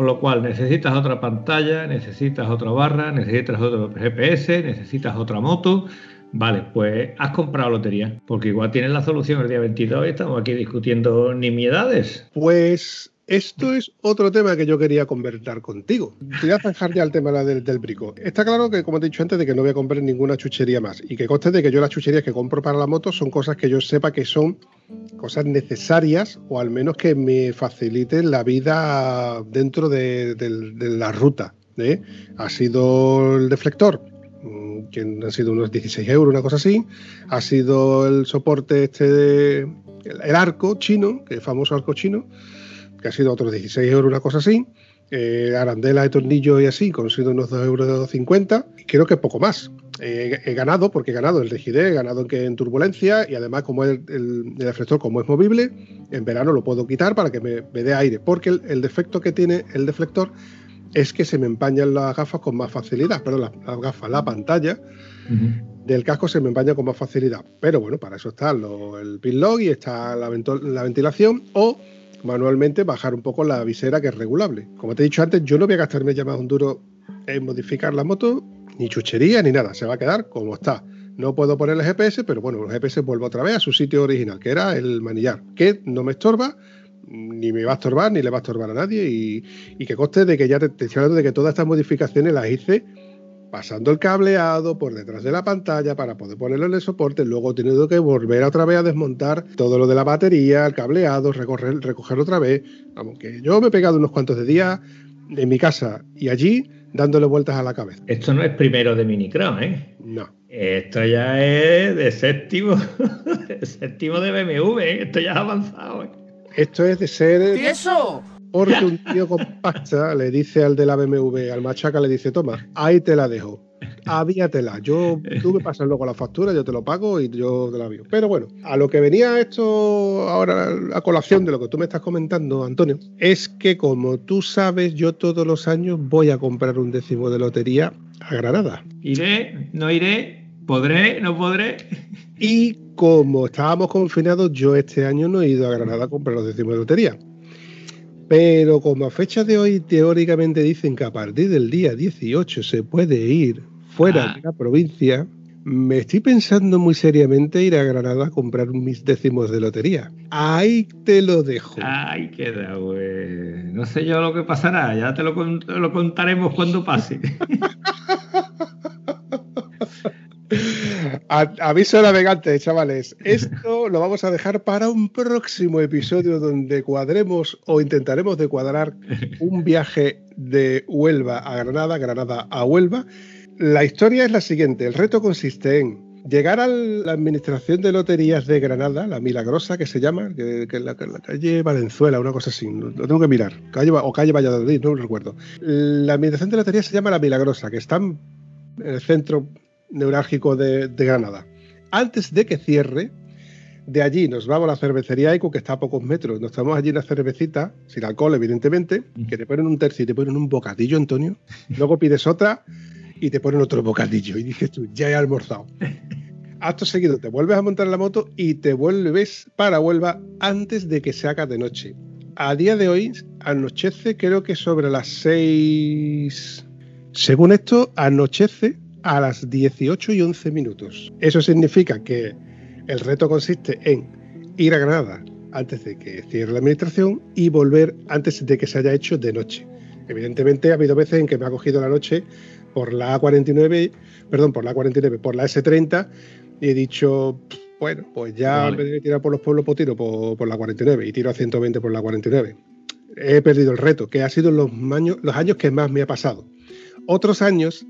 Con lo cual necesitas otra pantalla, necesitas otra barra, necesitas otro GPS, necesitas otra moto. Vale, pues has comprado lotería, porque igual tienes la solución el día 22 y estamos aquí discutiendo nimiedades. Pues esto es otro tema que yo quería conversar contigo. Te voy a zanjar ya el tema del, del brico. Está claro que, como te he dicho antes, de que no voy a comprar ninguna chuchería más. Y que conste de que yo las chucherías que compro para la moto son cosas que yo sepa que son cosas necesarias o al menos que me faciliten la vida dentro de, la ruta. ¿eh? Ha sido el deflector, mm, que han sido unos 16 euros, una cosa así. Ha sido el soporte este de el, el arco chino, que es famoso arco chino, que ha sido otros 16 euros, una cosa así. Eh, arandela de tornillo y así, con sido unos 2,50 euros. Y creo que poco más. Eh, he ganado, porque he ganado el rigidez, he ganado en, que- en turbulencia y además como el, el, el reflector como es movible, en verano lo puedo quitar para que me, me dé aire, porque el, el defecto que tiene el deflector es que se me empañan las gafas con más facilidad, perdón, las, las gafas, la pantalla del casco se me empaña con más facilidad. Pero bueno, para eso está lo- el pin log y está la, la ventilación o manualmente bajar un poco la visera que es regulable. Como te he dicho antes, yo no voy a gastarme ya más un duro en modificar la moto, ni chuchería ni nada, se va a quedar como está. No puedo poner el GPS, pero bueno, el GPS vuelve otra vez a su sitio original, que era el manillar, que no me estorba, ni me va a estorbar, ni le va a estorbar a nadie, y, y que conste de que ya te, te estoy hablando de que todas estas modificaciones las hice pasando el cableado por detrás de la pantalla para poder ponerlo en el soporte, luego he tenido que volver otra vez a desmontar todo lo de la batería, el cableado, recorrer, recogerlo otra vez. Vamos, que yo me he pegado unos cuantos de días en mi casa y allí dándole vueltas a la cabeza. Esto no es primero de Minicron, ¿eh? No. Esto ya es de séptimo, (laughs) séptimo de BMW, ¿eh? esto ya ha avanzado. ¿eh? Esto es de ser ¡Tieso! Porque un tío con pasta le dice al de la BMW, al machaca, le dice, toma, ahí te la dejo. Avíatela. Yo, tú me pasas luego la factura, yo te lo pago y yo te la avío. Pero bueno, a lo que venía esto ahora a colación de lo que tú me estás comentando, Antonio, es que como tú sabes, yo todos los años voy a comprar un décimo de lotería a Granada. Iré, no iré, podré, no podré. Y como estábamos confinados, yo este año no he ido a Granada a comprar los décimos de lotería. Pero como a fecha de hoy teóricamente dicen que a partir del día 18 se puede ir fuera Ah. de la provincia, me estoy pensando muy seriamente ir a Granada a comprar mis décimos de lotería. Ahí te lo dejo. Ay, queda, pues. No sé yo lo que pasará, ya te lo, lo contaremos cuando pase. (laughs) (laughs) Aviso navegantes, chavales. Esto lo vamos a dejar para un próximo episodio donde cuadremos o intentaremos de cuadrar un viaje de Huelva a Granada, Granada a Huelva. La historia es la siguiente. El reto consiste en llegar a la administración de loterías de Granada, la Milagrosa que se llama, que, es la, calle Valenzuela, una cosa así. Lo tengo que mirar. Calle, o calle Valladolid, no lo recuerdo. La administración de loterías se llama la Milagrosa, que está en el centro neurálgico de, de Granada. Antes de que cierre, de allí nos vamos a la cervecería Eco, que está a pocos metros. Nos tomamos allí una cervecita, sin alcohol, evidentemente, que te ponen un tercio y te ponen un bocadillo, Antonio. Luego pides otra y te ponen otro bocadillo. Y dices tú, ya he almorzado. Acto seguido, te vuelves a montar la moto y te vuelves para Huelva antes de que se haga de noche. A día de hoy anochece, creo que sobre las 6. Según esto, anochece a las 18 y 11 minutos. Eso significa que el reto consiste en ir a Granada antes de que cierre la administración y volver antes de que se haya hecho de noche. Evidentemente ha habido veces en que me ha cogido la noche por la A49, perdón, por la A49, por la S30 y he dicho, bueno, pues ya Vale. en vez de tirar por los pueblos, pues tiro por, por la 49 y tiro a 120 por la 49. He perdido el reto, que ha sido los años, los años que más me ha pasado. Otros años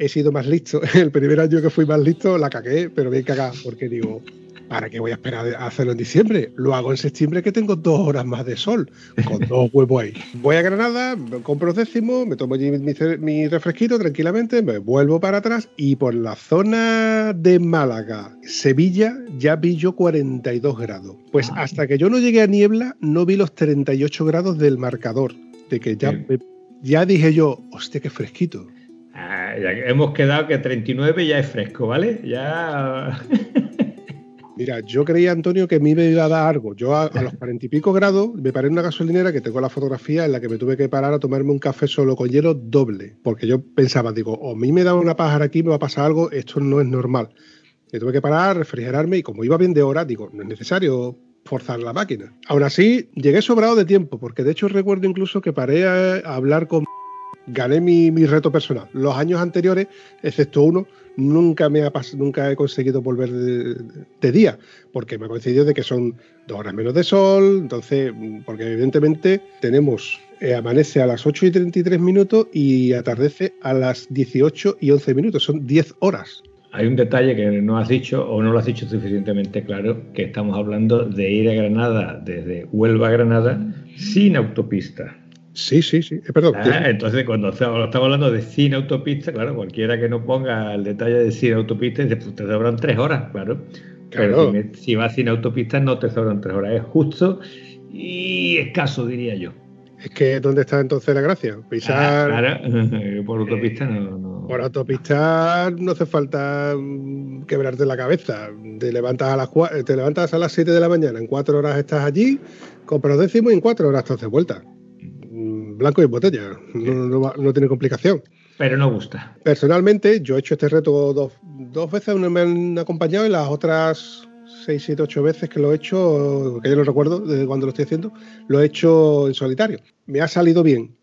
he sido más listo. (laughs) El primer año que fui más listo la cagué, pero bien cagada, porque digo, ¿Para qué voy a esperar a hacerlo en diciembre? Lo hago en septiembre que tengo dos horas más de sol, con dos (laughs) huevos ahí. Voy a Granada, compro décimo, me tomo mi, mi, refresquito tranquilamente, me vuelvo para atrás y por la zona de Málaga, Sevilla, ya vi yo 42 grados. Pues hasta que yo no llegué a niebla, no vi los 38 grados del marcador. De que ya, ya dije yo, hostia, qué fresquito. Ah, hemos quedado que 39 ya es fresco, ¿vale? Ya. (laughs) Mira, yo creía, Antonio, que me iba a dar algo. Yo a, los cuarenta y pico grados me paré en una gasolinera que tengo la fotografía en la que me tuve que parar a tomarme un café solo con hielo doble. Porque yo pensaba, digo, o a mí me da una pájara aquí, me va a pasar algo, esto no es normal. Me tuve que parar, refrigerarme y como iba bien de hora, digo, no es necesario forzar la máquina. Aún así, llegué sobrado de tiempo, porque de hecho recuerdo incluso que paré a hablar con gané mi, reto personal. Los años anteriores, excepto uno, nunca me ha nunca he conseguido volver de, día, porque me ha coincidido de que son dos horas menos de sol, entonces, porque evidentemente tenemos, eh, amanece a las 8 y 33 minutos y atardece a las 18 y 11 minutos, son 10 horas. Hay un detalle que no has dicho o no lo has dicho suficientemente claro, que estamos hablando de ir a Granada desde Huelva a Granada sin autopista. Sí, sí, sí. Eh, perdón. Ah, entonces, cuando estamos hablando de cine autopista, claro, cualquiera que no ponga el detalle de cine autopista, dice, pues te sobran tres horas, claro. Pero si, vas sin autopista, no te sobran tres horas. Es justo y escaso, diría yo. Es que, ¿dónde está entonces la gracia? Pisar. claro, (laughs) por autopista no, Por autopista no hace falta mm, quebrarte la cabeza. Te levantas a las te levantas a las 7 de la mañana, en cuatro horas estás allí, compras décimo y en cuatro horas estás de vuelta blanco y botella, no, tiene complicación. Pero no gusta. Personalmente, yo he hecho este reto dos, dos veces, me han acompañado y las otras seis, siete, ocho veces que lo he hecho, que yo no recuerdo desde cuando lo estoy haciendo, lo he hecho en solitario. Me ha salido bien.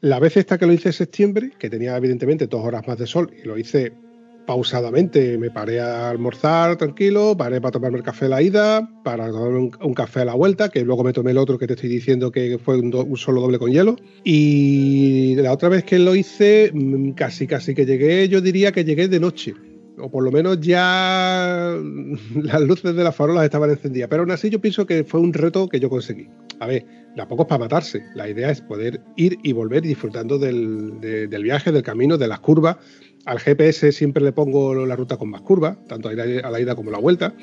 La vez esta que lo hice en septiembre, que tenía evidentemente dos horas más de sol y lo hice pausadamente. Me paré a almorzar tranquilo, paré para tomarme el café a la ida, para tomarme un, café a la vuelta, que luego me tomé el otro que te estoy diciendo que fue un, solo doble con hielo. Y la otra vez que lo hice, mm, casi, casi que llegué, yo diría que llegué de noche. O por lo menos ya (laughs) las luces de las farolas estaban encendidas. Pero aún así yo pienso que fue un reto que yo conseguí. A ver, tampoco es para matarse. La idea es poder ir y volver disfrutando del, del viaje, del camino, de las curvas, al GPS siempre le pongo la ruta con más curvas, tanto a la ida como a la vuelta.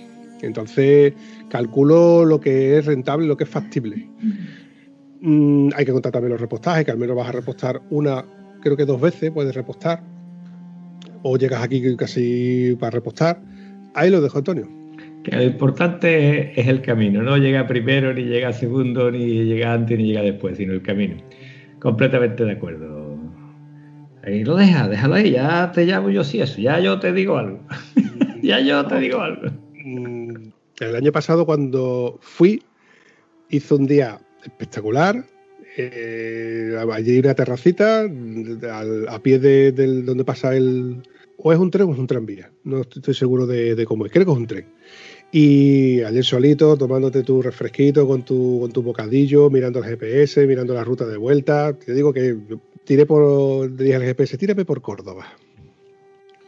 Entonces calculo lo que es rentable, lo que es factible. Mm, hay que contar también los repostajes, que al menos vas a repostar una, creo que dos veces puedes repostar. O llegas aquí casi para repostar. Ahí lo dejo, Antonio. Que lo importante es el camino, no llega primero, ni llega segundo, ni llega antes, ni llega después, sino el camino. Completamente de acuerdo. Ahí lo deja, déjalo ahí, ya te llamo yo si eso, ya yo te digo algo. (laughs) ya yo te digo algo. Mm, el año pasado cuando fui, hizo un día espectacular. Eh, allí hay una terracita a pie de, donde pasa el... O es un tren o es un tranvía. No estoy seguro de, cómo es. Creo que es un tren. Y ayer solito, tomándote tu refresquito con tu, con tu bocadillo, mirando el GPS, mirando la ruta de vuelta. Te digo que tiré por, dije al GPS, tírame por Córdoba.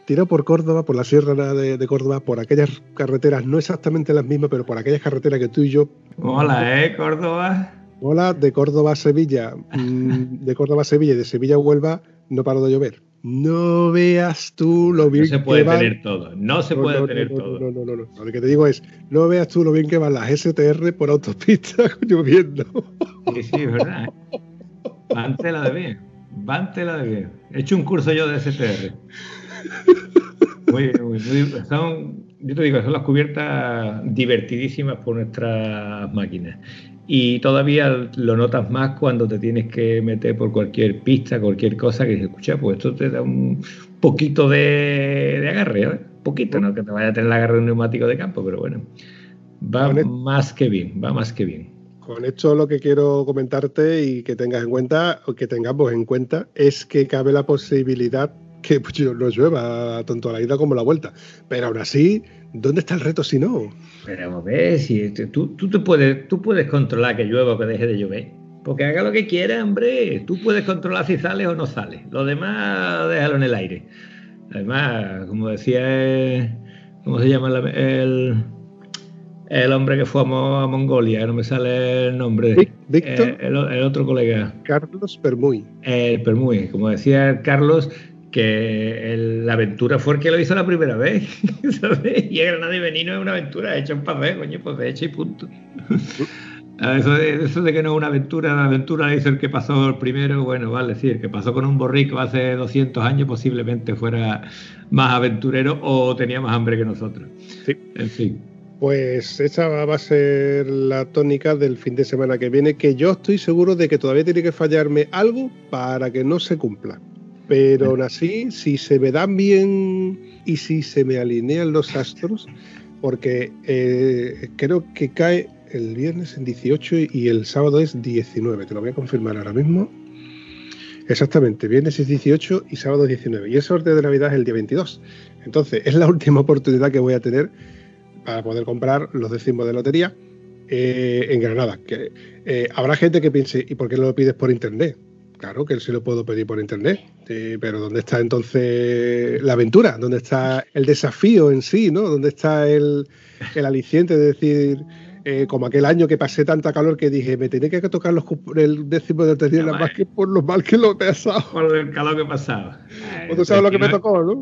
Tiré por Córdoba, por la sierra de, Córdoba, por aquellas carreteras, no exactamente las mismas, pero por aquellas carreteras que tú y yo. Hola, ¿eh? Córdoba. Hola, de Córdoba a Sevilla. Mm, de Córdoba a Sevilla y de Sevilla a Huelva no paró de llover. No veas tú lo bien que No se puede tener todo. No se puede tener todo. No, no, no, no. Lo que te digo es, no veas tú lo bien que van las STR por autopista (laughs) lloviendo. Sí, sí, es verdad. Mantela de bien. Vantela de bien. He hecho un curso yo de STR. Muy, muy, son, yo te digo, son las cubiertas divertidísimas por nuestras máquinas. Y todavía lo notas más cuando te tienes que meter por cualquier pista, cualquier cosa que dices, escucha, pues esto te da un poquito de, agarre, ¿eh? Poquito, no que te vaya a tener el agarre de un neumático de campo, pero bueno, va más que bien, va más que bien. Con esto lo que quiero comentarte y que tengas en cuenta, o que tengamos en cuenta, es que cabe la posibilidad que pues, no llueva tanto a la ida como a la vuelta. Pero ahora sí, ¿dónde está el reto si no? Pero ves, si tú, tú, te puedes, tú puedes controlar que llueva o que deje de llover. Porque haga lo que quiera, hombre. Tú puedes controlar si sale o no sale. Lo demás, déjalo en el aire. Además, como decía, ¿cómo se llama el, El hombre que fue a, Mongolia, no me sale el nombre. Víctor. Eh, el, otro colega. Carlos Permuy. El Permuy, como decía Carlos, que la aventura fue el que lo hizo la primera vez, (laughs) ¿sabes? Y Granada y Benino es una aventura hecha un papel, coño, pues de hecho y punto. (laughs) Eso de, eso de, que no es una aventura, la aventura dice el que pasó el primero, bueno, vale decir, que pasó con un borrico hace 200 años, posiblemente fuera más aventurero o tenía más hambre que nosotros. Sí. En fin. Pues esa va a ser la tónica del fin de semana que viene, que yo estoy seguro de que todavía tiene que fallarme algo para que no se cumpla. Pero aún así, si se me dan bien y si se me alinean los astros, porque eh, creo que cae el viernes en 18 y el sábado es 19, te lo voy a confirmar ahora mismo. Exactamente, viernes es 18 y sábado es 19. Y el sorteo de Navidad es el día 22. Entonces, es la última oportunidad que voy a tener para poder comprar los décimos de lotería eh, en Granada. Que, eh, habrá gente que piense, ¿y por qué lo pides por internet? Claro que sí lo puedo pedir por internet, pero ¿dónde está entonces la aventura? ¿Dónde está el desafío en sí? ¿no? ¿Dónde está el, el aliciente de decir, eh, como aquel año que pasé tanta calor que dije, me tenía que tocar los, el décimo de tercera más que por lo mal que lo he pasado. Por el calor que pasaba. Pues tú sabes lo que me tocó, ¿no?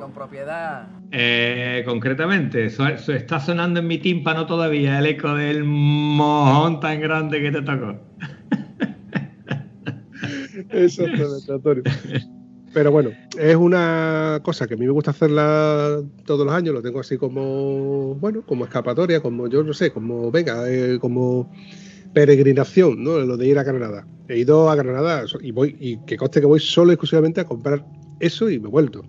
con propiedad. Eh, concretamente, está sonando en mi tímpano todavía el eco del mojón tan grande que te tocó. Exactamente. (laughs) Pero bueno, es una cosa que a mí me gusta hacerla todos los años, lo tengo así como, bueno, como escapatoria, como yo no sé, como, venga, eh, como peregrinación, ¿no? Lo de ir a Granada. He ido a Granada y voy, y que conste que voy solo exclusivamente a comprar eso y me he vuelto.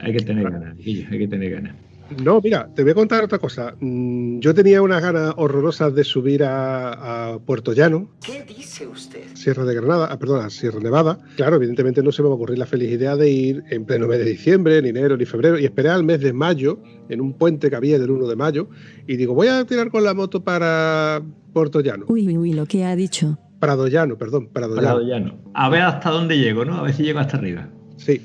Hay que tener ganas, hay que tener ganas. No, mira, te voy a contar otra cosa. Mm, yo tenía unas ganas horrorosas de subir a, Puerto Llano. ¿Qué dice usted? Sierra de Granada, ah, perdona, Sierra Nevada. Claro, evidentemente no se me va a ocurrir la feliz idea de ir en pleno mes de diciembre, ni enero, ni febrero, y esperé al mes de mayo, en un puente que había del 1 de mayo, y digo, voy a tirar con la moto para Puerto Llano. Uy, uy, uy, lo que ha dicho. Prado Llano, perdón, Prado, Prado Llano. A ver hasta dónde llego, ¿no? A ver si llego hasta arriba. Sí.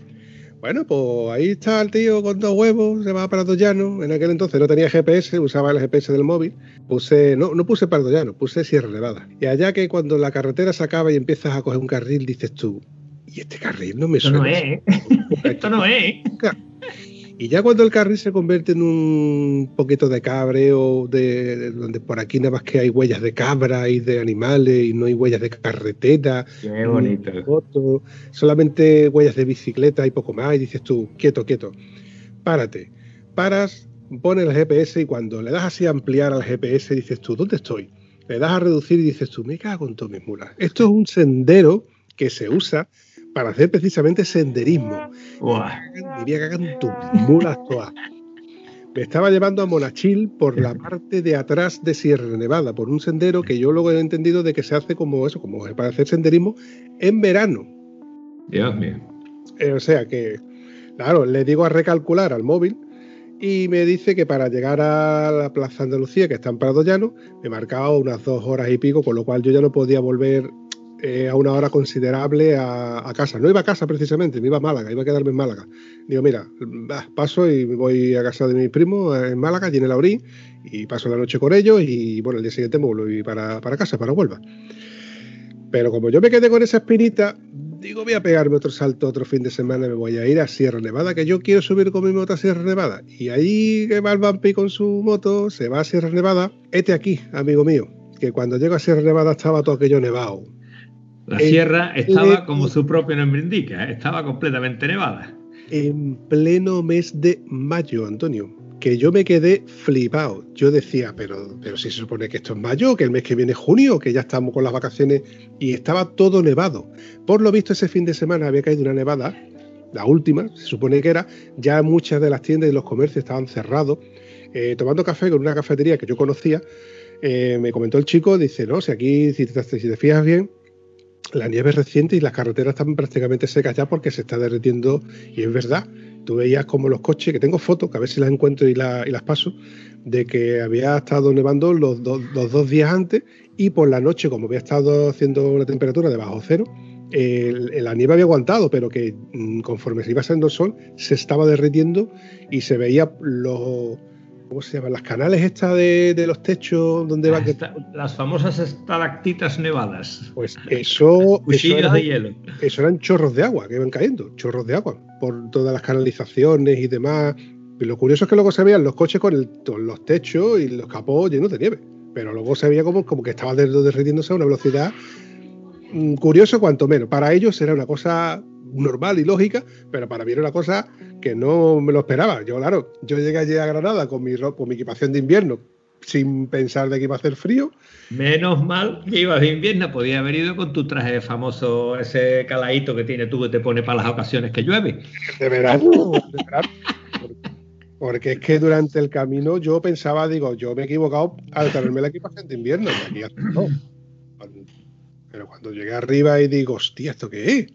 Bueno, pues ahí está el tío con dos huevos, se va para Llano. En aquel entonces no tenía GPS, usaba el GPS del móvil. Puse, no, no puse para Llano, puse Sierra Nevada. Y allá que cuando la carretera se acaba y empiezas a coger un carril, dices tú, y este carril no me suena. ¿eh? (laughs) Esto no es. Esto no es. Y ya cuando el carril se convierte en un poquito de cabreo, de, donde por aquí nada más que hay huellas de cabra y de animales y no hay huellas de carretera. Qué bonito. solamente huellas de bicicleta y poco más. Y dices tú, quieto, quieto, párate. Paras, pones el GPS y cuando le das así a ampliar al GPS dices tú, ¿dónde estoy? Le das a reducir y dices tú, me cago en todas mis mulas. Esto es un sendero que se usa para hacer precisamente senderismo. Diría que tus mulas todas. Me estaba llevando a Monachil por la parte de atrás de Sierra Nevada, por un sendero que yo luego he entendido de que se hace como eso, como para hacer senderismo en verano. Dios mío. Eh, o sea que, claro, le digo a recalcular al móvil y me dice que para llegar a la Plaza Andalucía, que está en Prado Llano, me marcaba unas dos horas y pico, con lo cual yo ya no podía volver eh, a una hora considerable a, casa. No iba a casa precisamente, me iba a Málaga, iba a quedarme en Málaga. Digo, mira, paso y voy a casa de mi primo en Málaga, allí en el Aurí, y paso la noche con ellos y bueno, el día siguiente me vuelvo para, para casa, para Huelva. Pero como yo me quedé con esa espinita, digo, voy a pegarme otro salto otro fin de semana, me voy a ir a Sierra Nevada, que yo quiero subir con mi moto a Sierra Nevada. Y ahí que va el Vampi con su moto, se va a Sierra Nevada. Este aquí, amigo mío, que cuando llego a Sierra Nevada estaba todo aquello nevado la sierra estaba, como su propio nombre indica, ¿eh? estaba completamente nevada. En pleno mes de mayo, Antonio, que yo me quedé flipado. Yo decía, pero, pero si se supone que esto es mayo, que el mes que viene es junio, que ya estamos con las vacaciones, y estaba todo nevado. Por lo visto, ese fin de semana había caído una nevada, la última, se supone que era, ya muchas de las tiendas y los comercios estaban cerrados. Eh, tomando café con una cafetería que yo conocía, eh, me comentó el chico, dice, no, si aquí, si te, si te fijas bien, la nieve reciente y las carreteras están prácticamente secas ya porque se está derritiendo y es verdad. Tú veías como los coches, que tengo fotos, que a ver si las encuentro y, las paso, de que había estado nevando los, dos días antes y por la noche, como había estado haciendo una temperatura de bajo cero, la nieve había aguantado, pero que mm, conforme se iba saliendo el sol, se estaba derritiendo y se veía los, ¿Cómo se llaman? Las canales estas de, de los techos donde va que... Esta- Las famosas estalactitas nevadas. Pues eso, (laughs) eso, Cuchillos era- de hielo. eso eran chorros de agua que iban cayendo, chorros de agua por todas las canalizaciones y demás. Y lo curioso es que luego se veían los coches con, el- con los techos y los capós llenos de nieve. Pero luego se veía como, como que estaba der- derritiéndose a una velocidad mm, curioso cuanto menos. Para ellos era una cosa normal y lógica, pero para mí era una cosa que no me lo esperaba. Yo, claro, yo llegué allí a Granada con mi, con mi equipación de invierno sin pensar de que iba a hacer frío. Menos mal que ibas de invierno, podía haber ido con tu traje famoso, ese caladito que tiene tú que te pone para las ocasiones que llueve. De verano, de verano. Porque es que durante el camino yo pensaba, digo, yo me he equivocado al traerme la equipación de invierno. aquí no. Pero cuando llegué arriba y digo, hostia, ¿esto qué es?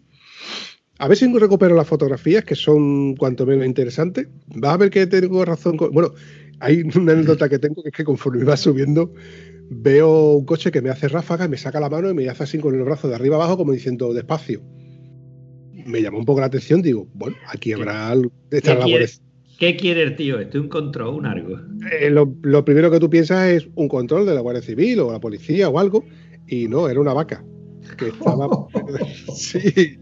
A ver si recupero las fotografías, que son cuanto menos interesantes. Vas a ver que tengo razón. con- Bueno, hay una anécdota que tengo que es que conforme iba subiendo, veo un coche que me hace ráfaga me saca la mano y me hace así con el brazo de arriba abajo, como diciendo despacio. Me llamó un poco la atención, digo, bueno, aquí habrá algo- estará la quieres? ¿Qué quiere el tío este? ¿Un control? ¿Un algo? eh, lo, lo primero que tú piensas es un control de la Guardia Civil o la policía o algo, y no, era una vaca. Que estaba. (laughs) (laughs) sí.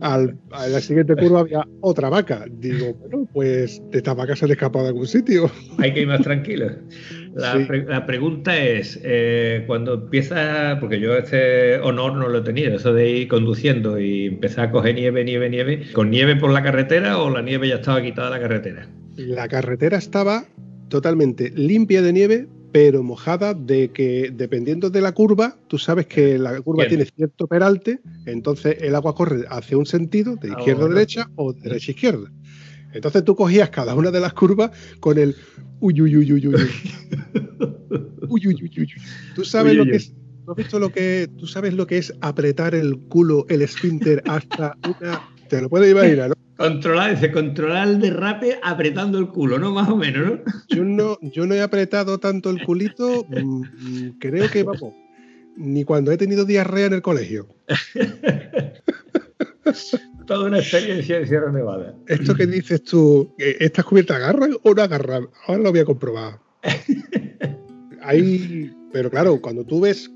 Al- a la siguiente curva había otra vaca. Digo, bueno, pues de esta vaca se han escapado de algún sitio. (laughs) Hay que ir más tranquilo. La, Sí. pre- la pregunta es, eh, cuando empieza, porque yo este honor no lo he tenido, eso de ir conduciendo y empezar a coger nieve, nieve, nieve, ¿con nieve por la carretera o la nieve ya estaba quitada de la carretera? La carretera estaba totalmente limpia de nieve, pero mojada de que dependiendo de la curva, tú sabes que la curva Bien. tiene cierto peralte, entonces el agua corre hacia un sentido, de Ah, izquierda a derecha o de derecha a izquierda. Entonces tú cogías cada una de las curvas con el uy, uy, uy, uy, uy, uy. (laughs) Uy, uy, uy, uy, uy. Tú sabes Uy, lo uy, que uy. es. ¿tú has visto lo que tú sabes lo que es apretar el culo, el esfínter hasta una. Te lo puedes imaginar, ¿no? Controlar, dice, controlar el derrape apretando el culo, ¿no? Más o menos, ¿no? Yo no, yo no he apretado tanto el culito, mm, mm, creo que vamos, ni cuando he tenido diarrea en el colegio. (laughs) Toda una experiencia en Sierra Nevada. Esto que dices tú, eh, ¿estas cubiertas agarran o no agarran? Ahora lo voy a comprobar. (laughs) Hay, pero claro, cuando tú ves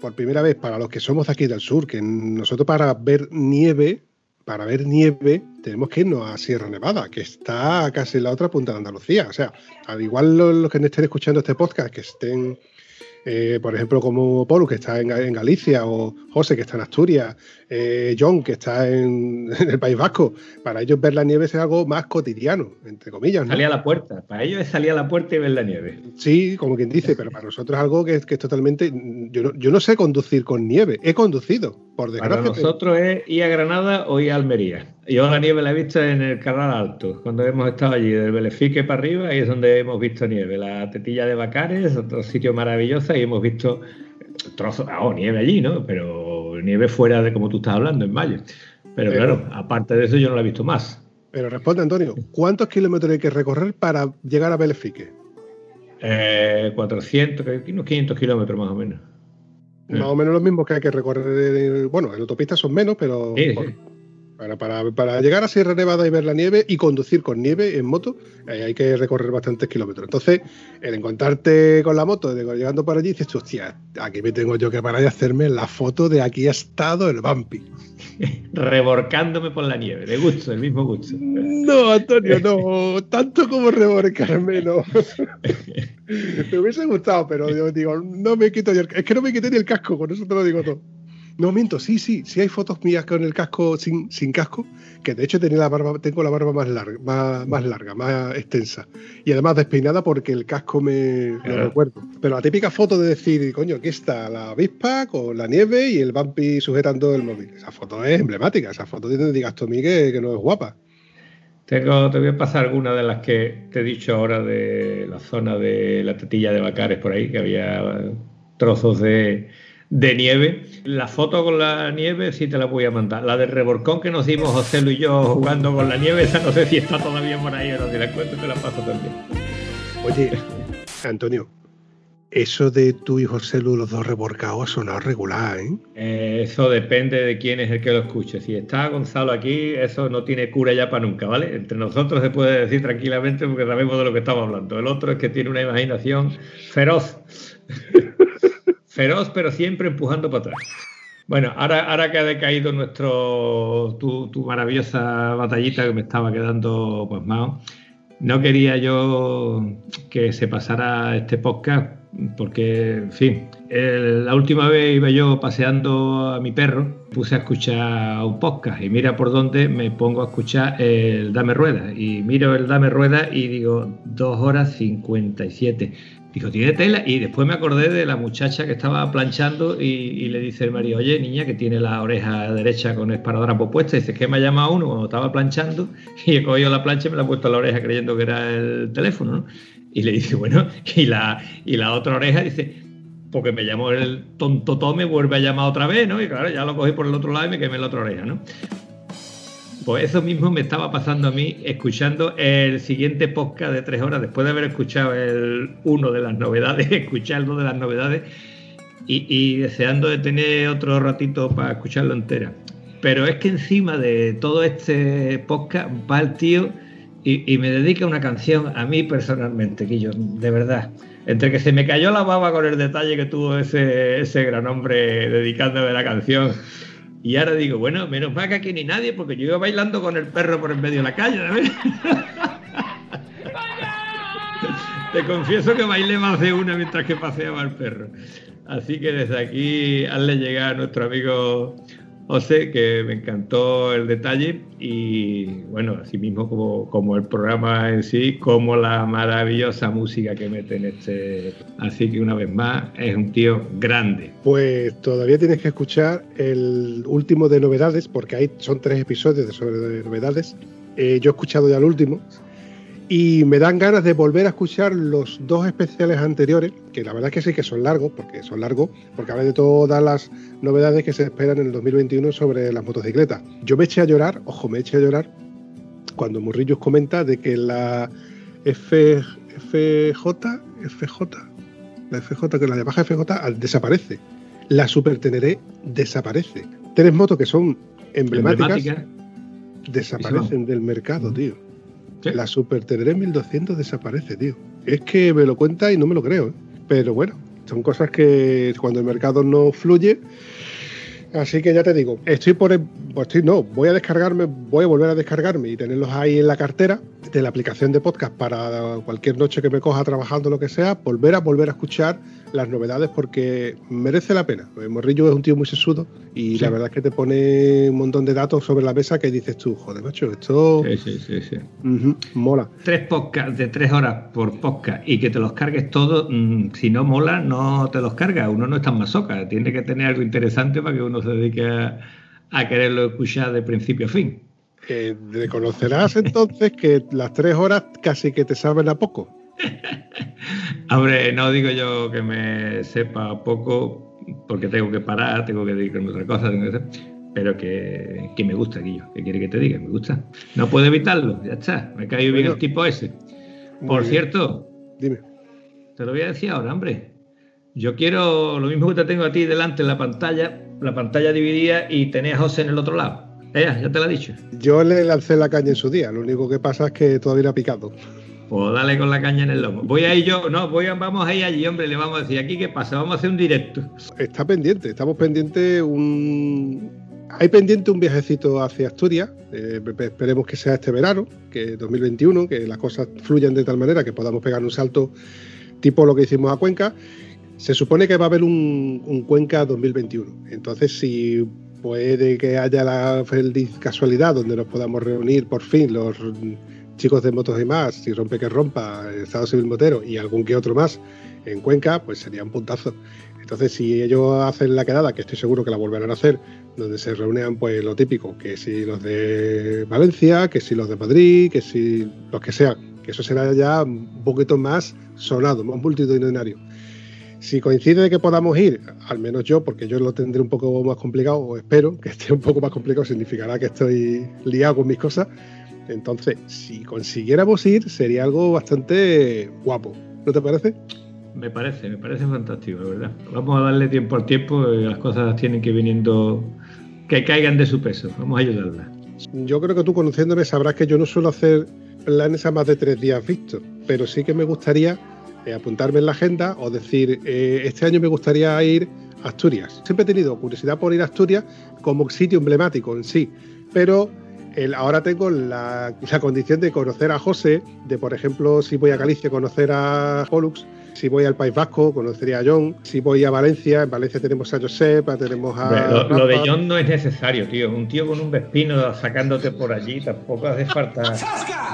por primera vez, para los que somos de aquí del sur, que nosotros para ver nieve, para ver nieve, tenemos que irnos a Sierra Nevada, que está casi en la otra punta de Andalucía. O sea, al igual los, los que estén escuchando este podcast, que estén, eh, por ejemplo, como Polo, que está en Galicia, o José, que está en Asturias, eh, John, que está en, (laughs) en el País Vasco, para ellos ver la nieve es algo más cotidiano, entre comillas. ¿no? Salir a la puerta. Para ellos es salir a la puerta y ver la nieve. Sí, como quien dice, pero para nosotros es algo que, es- que es totalmente. Yo no, yo no sé conducir con nieve, he conducido, por Para desgracia. pero- nosotros es ir a Granada o ir a Almería. Yo la nieve la he visto en el Canal Alto, cuando hemos estado allí, del Belefique para arriba, ahí es donde hemos visto nieve. La tetilla de Bacares, otro sitio maravilloso, y hemos visto trozos, ah, oh, nieve allí, ¿no? Pero nieve fuera de como tú estás hablando, en mayo. Pero Pero- claro, aparte de eso yo no la he visto más. Pero responde, Antonio, ¿cuántos kilómetros hay que recorrer para llegar a Belefique? Eh, 400, que- unos 500 kilómetros más o menos. Más o menos los mismos que hay que recorrer. eh, Bueno, en autopistas son menos, pero Sí, bueno, sí. Para, para- para llegar a Sierra Nevada y ver la nieve y conducir con nieve en moto, eh, hay que recorrer bastantes kilómetros. Entonces, el encontrarte con la moto, llegando para allí, dices, hostia, aquí me tengo yo que parar y hacerme la foto de aquí ha estado el Bumpy. (laughs) Reborcándome por la nieve, de gusto, del mismo gusto. No, Antonio, no. Tanto como reborcarme, no. (laughs) me hubiese gustado, pero yo digo, no me quito el, Es que no me quité ni el casco, con eso te lo digo todo. No miento, sí, sí, sí hay fotos mías con el casco sin, sin casco, que de hecho tenía la barba, tengo la barba más larga, más, más larga, más extensa. Y además despeinada porque el casco me lo Claro. recuerdo. Pero la típica foto de decir, coño, aquí está la avispa con la nieve y el Bumpy sujetando el móvil. Esa foto es emblemática, esa foto tiene digas tú a mí que, que no es guapa. Tengo, te voy a pasar algunas de las que te he dicho ahora de la zona de la tetilla de Bacares por ahí, que había trozos de, de nieve. La foto con la nieve sí te la voy a mandar. La del reborcón que nos dimos José Luis y yo jugando con la nieve, esa no sé si está todavía por ahí o no. Si la encuentro te la paso también. Oye, Antonio, Eso de tú y José Lu, los dos reborcados, ha sonado regular, ¿eh? ¿eh? Eso depende de quién es el que lo escuche. Si está Gonzalo aquí, eso no tiene cura ya para nunca, ¿vale? Entre nosotros se puede decir tranquilamente porque sabemos de lo que estamos hablando. El otro es que tiene una imaginación feroz. Feroz, pero siempre empujando para atrás. Bueno, ahora, ahora que ha decaído nuestro tu, tu maravillosa batallita que me estaba quedando pues más, no quería yo que se pasara este podcast porque, en fin, la última vez iba yo paseando a mi perro, puse a escuchar un podcast y mira por dónde me pongo a escuchar el Dame Rueda. Y miro el Dame Rueda y digo, 2 horas 57. Dijo, tiene tela. Y después me acordé de la muchacha que estaba planchando y, le dice el marido, oye, niña, que tiene la oreja derecha con esparadora puesta. dice, que me ha llamado uno cuando estaba planchando (laughs) y he cogido la plancha y me la ha puesto a la oreja creyendo que era el teléfono. ¿no? Y le dice, bueno, (laughs) y la, y la otra oreja dice, porque me llamó el tonto me vuelve a llamar otra vez, ¿no? Y claro, ya lo cogí por el otro lado y me quemé la otra oreja, ¿no? Pues eso mismo me estaba pasando a mí escuchando el siguiente podcast de tres horas, después de haber escuchado el uno de las novedades, (laughs) escuchar dos de las novedades y, deseando de tener otro ratito para escucharlo entera. Pero es que encima de todo este podcast va el tío y, me dedica una canción a mí personalmente, Guillo, de verdad. Entre que se me cayó la baba con el detalle que tuvo ese, ese gran hombre dedicándome la canción. Y ahora digo, bueno, menos mal que aquí ni nadie, porque yo iba bailando con el perro por en medio de la calle. Te confieso que bailé más de una mientras que paseaba el perro. Así que desde aquí hazle llegar a nuestro amigo José, que me encantó el detalle y bueno, así mismo como, como el programa en sí, como la maravillosa música que mete en este. Así que una vez más, es un tío grande. Pues todavía tienes que escuchar el último de novedades, porque hay, son tres episodios de sobre novedades. Eh, yo he escuchado ya el último, y me dan ganas de volver a escuchar los dos especiales anteriores, que la verdad es que sí que son largos, porque son largos, porque hablan de todas las novedades que se esperan en el 2021 sobre las motocicletas. Yo me eché a llorar, ojo, me eché a llorar, cuando Murrillos comenta de que la F, FJ, FJ, la FJ, que la de baja FJ desaparece. La Super Teneré desaparece. Tres motos que son emblemáticas desaparecen del mercado, tío. La Super Teneré 1200 desaparece, tío. Es que me lo cuenta y no me lo creo. ¿eh? Pero bueno, son cosas que cuando el mercado no fluye. Así que ya te digo, estoy por. Pues estoy, no, voy a descargarme, voy a volver a descargarme y tenerlos ahí en la cartera de la aplicación de podcast para cualquier noche que me coja trabajando, lo que sea, volver a volver a escuchar las novedades porque merece la pena. Morrillo es un tío muy sesudo y la verdad es que te pone un montón de datos sobre la mesa que dices tú, joder, macho, esto. Sí, sí, sí. sí. mola. Tres podcasts de tres horas por podcast y que te los cargues todos, mm, si no mola, no te los cargas. Uno no es tan masoca, tiene que tener algo interesante para que uno se dedique a, quererlo escuchar de principio a fin. Eh, reconocerás entonces que las tres horas casi que te saben a poco. (laughs) Hombre, no digo yo que me sepa poco, porque tengo que parar, tengo que dedicarme a otra cosa, tengo que pero que, me gusta, Guillo. ¿Qué quiere que te diga? Me gusta. No puedo evitarlo, ya está. Me caído bien el tipo ese. Por cierto, dime. Te lo voy a decir ahora, hombre. Yo quiero lo mismo que te tengo a ti delante en la pantalla, la pantalla dividida y tenés a José en el otro lado. ya te lo he dicho. Yo le lancé la caña en su día, lo único que pasa es que todavía ha picado. Pues dale con la caña en el lomo. Voy a ir yo, no, voy a, vamos a ir allí, hombre, le vamos a decir, aquí qué pasa, vamos a hacer un directo. Está pendiente, estamos pendientes un... Hay pendiente un viajecito hacia Asturias, eh, esperemos que sea este verano, que 2021, que las cosas fluyan de tal manera que podamos pegar un salto tipo lo que hicimos a Cuenca. Se supone que va a haber un, un Cuenca 2021, entonces si puede que haya la feliz casualidad donde nos podamos reunir por fin los chicos de Motos y más, si rompe que rompa, Estado Civil Motero y algún que otro más en Cuenca, pues sería un puntazo. Entonces, si ellos hacen la quedada, que estoy seguro que la volverán a hacer, donde se reúnen pues lo típico, que si los de Valencia, que si los de Madrid, que si los que sean, que eso será ya un poquito más sonado, más multitudinario. Si coincide de que podamos ir, al menos yo, porque yo lo tendré un poco más complicado, o espero que esté un poco más complicado, significará que estoy liado con mis cosas, entonces, si consiguiéramos ir, sería algo bastante guapo. ¿No te parece? Me parece, me parece fantástico, la verdad. Vamos a darle tiempo al tiempo, y las cosas tienen que ir viniendo, que caigan de su peso. Vamos a ayudarla. Yo creo que tú conociéndome sabrás que yo no suelo hacer planes a más de tres días vistos, pero sí que me gustaría eh, apuntarme en la agenda o decir, eh, este año me gustaría ir a Asturias. Siempre he tenido curiosidad por ir a Asturias como sitio emblemático en sí, pero el, ahora tengo la, la, condición de conocer a José, de por ejemplo, si voy a Galicia, conocer a Pollux, si voy al País Vasco, conocería a John, si voy a Valencia, en Valencia tenemos a Josep, tenemos a... Lo, lo, de John no es necesario, tío, un tío con un vespino sacándote por allí, tampoco hace falta...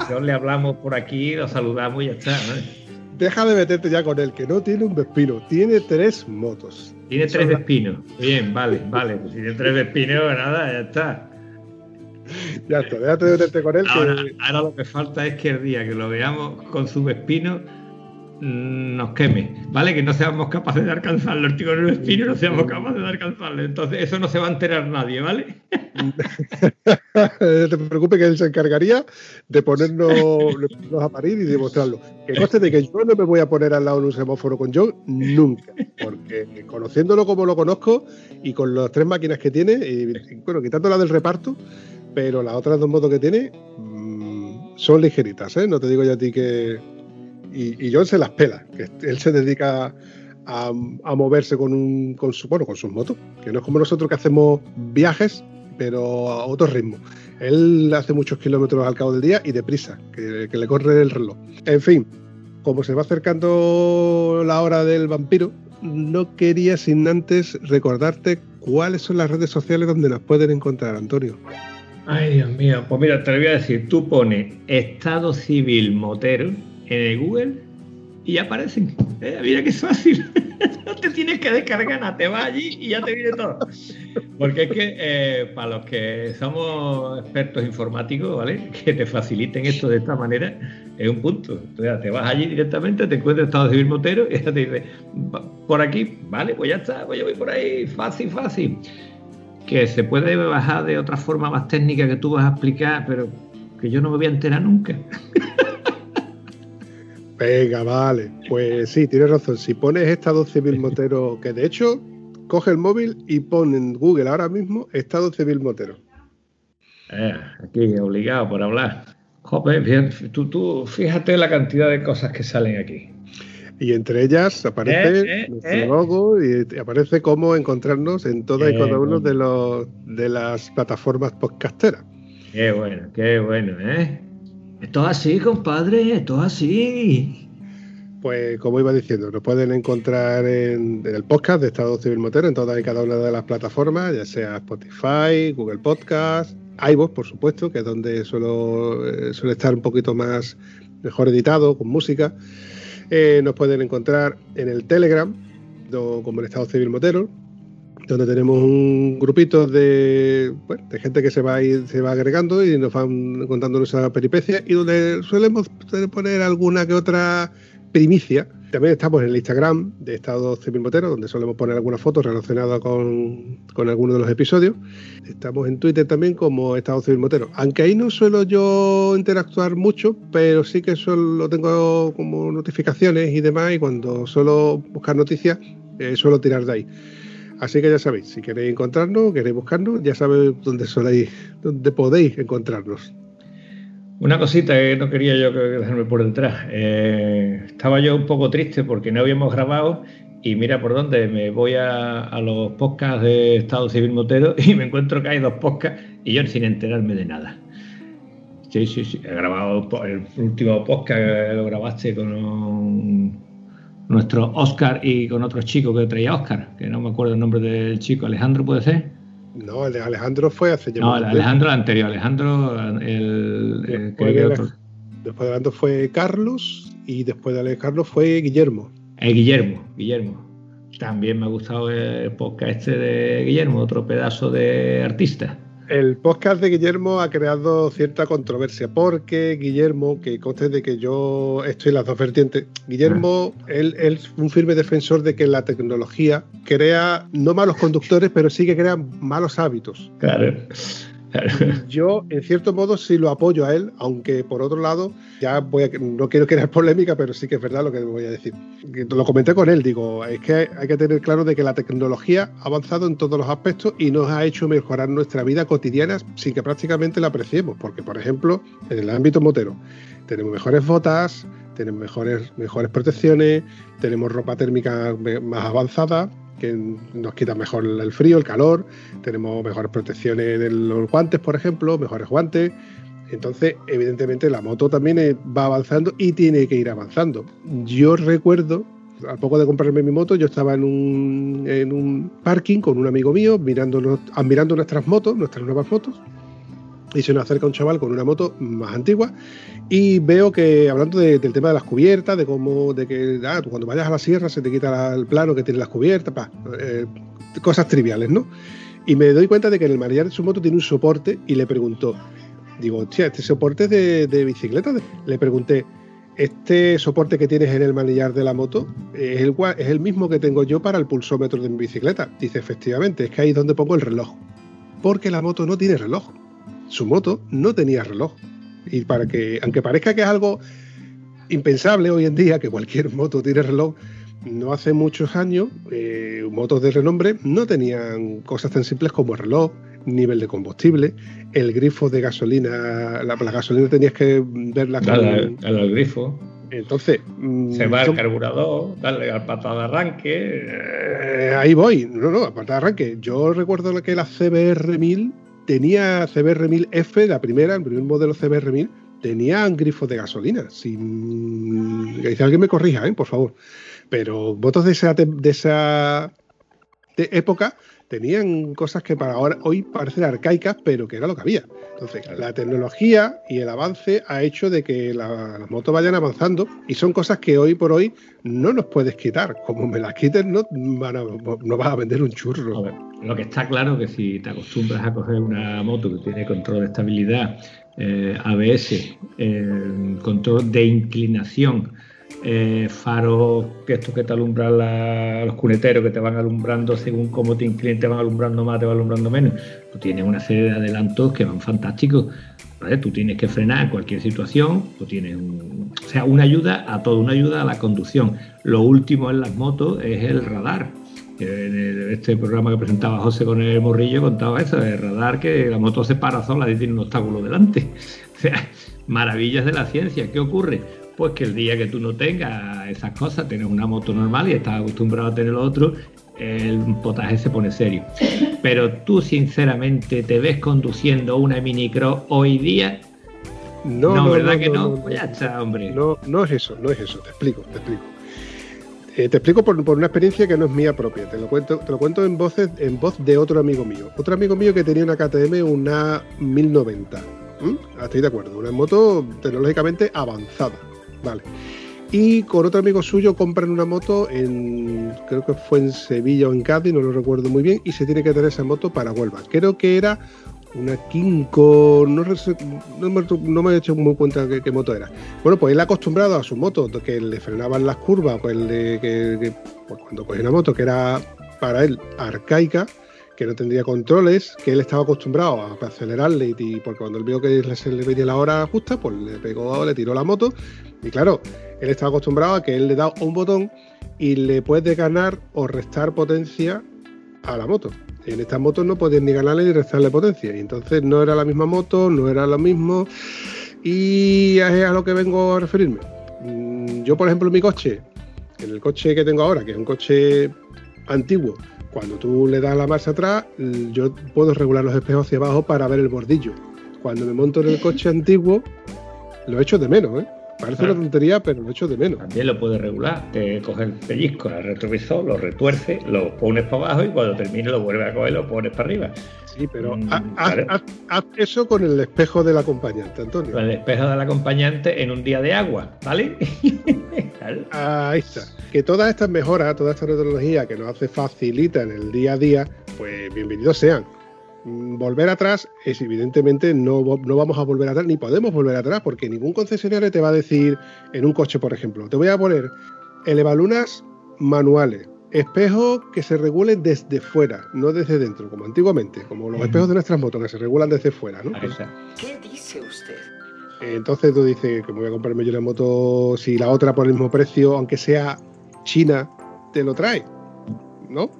John le hablamos por aquí, lo saludamos y ya está, ¿no? Deja de meterte ya con él, que no tiene un vespino, tiene tres motos. Tiene tres vespinos. Bien, vale, vale. Pues si tiene tres vespinos, nada, ya está. (laughs) Ya está, déjate de meterte con él. Ahora, que... ahora, lo que falta es que el día que lo veamos con su vespino nos queme, ¿vale? Que no seamos capaces de alcanzarlo. El vespino no seamos capaces de alcanzarlo. Entonces, eso no se va a enterar nadie, ¿vale? (laughs) no te preocupes que él se encargaría de ponernos, (laughs) a parir y demostrarlo. Que conste de que yo no me voy a poner al lado de un semáforo con John nunca, porque conociéndolo como lo conozco y con las tres máquinas que tiene, y, bueno, quitando la del reparto, pero las otras dos motos que tiene mmm, son ligeritas, ¿eh? No te digo ya a ti que, y, John se las pela, que él se dedica a, a moverse con, un, con, su, bueno, con sus motos, que no es como nosotros que hacemos viajes, pero a otro ritmo. Él hace muchos kilómetros al cabo del día y deprisa, que, que le corre el reloj. En fin, como se va acercando la hora del vampiro, no quería sin antes recordarte cuáles son las redes sociales donde nos pueden encontrar, Antonio. Ay, Dios mío, pues mira, te lo voy a decir, tú pones Estado Civil Motero en el Google y aparecen. Eh, mira que es fácil. (laughs) no te tienes que descargar nada, te vas allí y ya te viene todo. Porque es que eh, para los que somos expertos informáticos, ¿vale? Que te faciliten esto de esta manera es un punto. Entonces, te vas allí directamente, te encuentras Estado Civil Motero y ya te dice, por aquí, vale, pues ya está, pues yo voy por ahí, fácil, fácil. Que se puede bajar de otra forma más técnica que tú vas a explicar, pero que yo no me voy a enterar nunca. (laughs) Venga, vale. Pues sí, tienes razón. Si pones Estado Civil (laughs) Motero, que de hecho, coge el móvil y pone en Google ahora mismo Estado Civil Motero. Eh, aquí, obligado por hablar. Joder, tú, tú, fíjate la cantidad de cosas que salen aquí. Y entre ellas aparece eh, eh, nuestro eh. logo y aparece cómo encontrarnos en todas y cada uno de, los, de las plataformas podcasteras. Qué bueno, qué bueno, ¿eh? Esto es así, compadre, esto es así. Pues como iba diciendo, nos pueden encontrar en, en, el podcast de Estado Civil Motero en todas y cada una de las plataformas, ya sea Spotify, Google Podcast, iVoox, por supuesto, que es donde suelo, eh, suele estar un poquito más mejor editado, con música. Eh, nos pueden encontrar en el Telegram, como el Estado Civil Motero, donde tenemos un grupito de, de gente que se va, ir, se va agregando y nos van contando nuestras peripecias y donde solemos poner alguna que otra primicia. También estamos en el Instagram de Estado Civil Motero, donde solemos poner algunas fotos relacionadas con, con algunos de los episodios. Estamos en Twitter también como Estado Civil Motero. Aunque ahí no suelo yo interactuar mucho, pero sí que solo tengo como notificaciones y demás, y cuando suelo buscar noticias, eh, suelo tirar de ahí. Así que ya sabéis, si queréis encontrarnos, queréis buscarnos, ya sabéis dónde soléis, dónde podéis encontrarnos. Una cosita que no quería yo dejarme por detrás. Eh, estaba yo un poco triste porque no habíamos grabado y mira por dónde me voy a, los podcasts de Estado Civil Motero (laughs) y me encuentro que hay dos podcasts y yo sin enterarme de nada. Sí, sí, sí. He grabado el último podcast, lo grabaste con nuestro Oscar y con otro chico que traía Oscar, que no me acuerdo el nombre del chico, Alejandro puede ser. No, el de Alejandro fue hace ya No, el Alejandro el anterior, Alejandro, el, después, de, otro. después de Alejandro fue Carlos y después de Alejandro fue Guillermo. El Guillermo, Guillermo. También me ha gustado el podcast este de Guillermo, otro pedazo de artista. El podcast de Guillermo ha creado cierta controversia porque Guillermo, que conste de que yo estoy en las dos vertientes, Guillermo, ah. él, él, es un firme defensor de que la tecnología crea no malos conductores, pero sí que crea malos hábitos. Claro. Yo, en cierto modo, sí lo apoyo a él, aunque por otro lado, ya voy a, no quiero crear polémica, pero sí que es verdad lo que voy a decir. Lo comenté con él, digo, es que hay que tener claro de que la tecnología ha avanzado en todos los aspectos y nos ha hecho mejorar nuestra vida cotidiana sin que prácticamente la apreciemos, porque, por ejemplo, en el ámbito motero, tenemos mejores botas, tenemos mejores, mejores protecciones, tenemos ropa térmica más avanzada, que nos quita mejor el frío, el calor, tenemos mejores protecciones de los guantes, por ejemplo, mejores guantes. Entonces, evidentemente, la moto también va avanzando y tiene que ir avanzando. Yo recuerdo, al poco de comprarme mi moto, yo estaba en un, en un parking con un amigo mío, mirando, admirando nuestras motos, nuestras nuevas motos, y se nos acerca un chaval con una moto más antigua y veo que hablando del tema de las cubiertas, de cómo, de que ah, cuando vayas a la sierra se te quita el plano que tiene las cubiertas, eh, cosas triviales, ¿no? Y me doy cuenta de que en el manillar de su moto tiene un soporte y le pregunto, digo, hostia, este soporte de, de bicicleta, le pregunté, este soporte que tienes en el manillar de la moto es el, es el mismo que tengo yo para el pulsómetro de mi bicicleta. Dice, efectivamente, es que ahí es donde pongo el reloj. Porque la moto no tiene reloj su moto no tenía reloj. Y para que, aunque parezca que es algo impensable hoy en día, que cualquier (laughs) moto tiene reloj, no hace muchos años, eh, motos de renombre no tenían cosas tan simples como reloj, nivel de combustible, el grifo de gasolina, la, gasolina tenías que verla con... el grifo. Entonces. Mm, Se va el carburador, dale al patada de arranque. Eh, ahí voy. No, no, al patada de arranque. Yo recuerdo que la CBR 1000 tenía CBR1000F, la primera, el primer modelo CBR1000, tenía un grifo de gasolina. Que alguien me corrija, ¿eh? por favor. Pero motos de esa, de esa época tenían cosas que para ahora hoy parecen arcaicas, pero que era lo que había. Entonces, la tecnología y el avance ha hecho de que las motos vayan avanzando y son cosas que hoy por hoy no nos puedes quitar. Como me las quiten, no, no vas a vender un churro. lo que está claro es que si te acostumbras a coger una moto que tiene control de estabilidad, eh, ABS, eh, control de inclinación, eh, faros que estos que te alumbran los cuneteros que te van alumbrando según cómo te inclinas, te van alumbrando más, te van alumbrando menos. Tú tienes una serie de adelantos que van fantásticos. Tú tienes que frenar en cualquier situación, tú tienes o sea, una ayuda a todo, una ayuda a la conducción. Lo último en las motos es el radar. En este programa que presentaba José con el morrillo contaba eso, el radar que la moto se para sola y tiene un obstáculo delante. (laughs) O sea, maravillas de la ciencia. ¿Qué ocurre? Pues que el día que tú no tengas esas cosas, tienes una moto normal y estás acostumbrado a tener lo otro, el potaje se pone serio. (laughs) Pero tú sinceramente te ves conduciendo una minicross hoy día. No, no, ¿verdad que no? Pues ya está, hombre. No, no es eso, no es eso, te explico, te explico. Eh, te explico por, una experiencia que no es mía propia, te lo cuento, te lo cuento en, voces, en voz de otro amigo mío. Otro amigo mío que tenía una KTM, una 1090. ¿Mm? Estoy de acuerdo, una moto tecnológicamente avanzada. Vale. Y con otro amigo suyo compran una moto en, creo que fue en Sevilla o en Cádiz, no lo recuerdo muy bien, y se tiene que tener esa moto para Huelva. Creo que era una Kinko, no, no, me, he hecho muy cuenta qué, moto era. Bueno, pues él acostumbrado a su moto, que le frenaban las curvas, pues, que, pues cuando cogía una moto que era para él arcaica, que no tendría controles, que él estaba acostumbrado a acelerarle y, porque cuando él vio que se le venía la hora justa, pues le pegó, le tiró la moto y claro, él estaba acostumbrado a que él le da un botón y le puede ganar o restar potencia a la moto. En estas motos no puedes ni ganarle ni restarle potencia. Y entonces no era la misma moto, no era lo mismo. Y es a lo que vengo a referirme. Mm, yo, por ejemplo, en mi coche, en el coche que tengo ahora, que es un coche antiguo, cuando tú le das la marcha atrás, yo puedo regular los espejos hacia abajo para ver el bordillo. Cuando me monto en el coche antiguo, lo echo de menos, ¿eh? Parece una tontería, pero lo echo de menos. También lo puedes regular. Te coges el pellizco el retrovisor, lo retuerce, lo pones para abajo y cuando termine lo vuelves a coger y lo pones para arriba. Sí, pero mm, haz, eso con el espejo del acompañante, Antonio. Con el espejo del acompañante en un día de agua, ¿vale? (laughs) Ahí está. Que todas estas mejoras, toda esta tecnología que nos hace facilita en el día a día, pues bienvenidos sean. Mm, volver atrás es evidentemente no, no, vamos a volver atrás ni podemos volver atrás porque ningún concesionario te va a decir en un coche por ejemplo te voy a poner elevalunas manuales espejos que se regulen desde fuera, no desde dentro, como antiguamente, como los espejos de nuestras motos que se regulan desde fuera, ¿no? ¿Qué dice usted? Entonces tú dices que me voy a comprarme yo la moto si la otra por el mismo precio, aunque sea China, te lo trae, ¿no?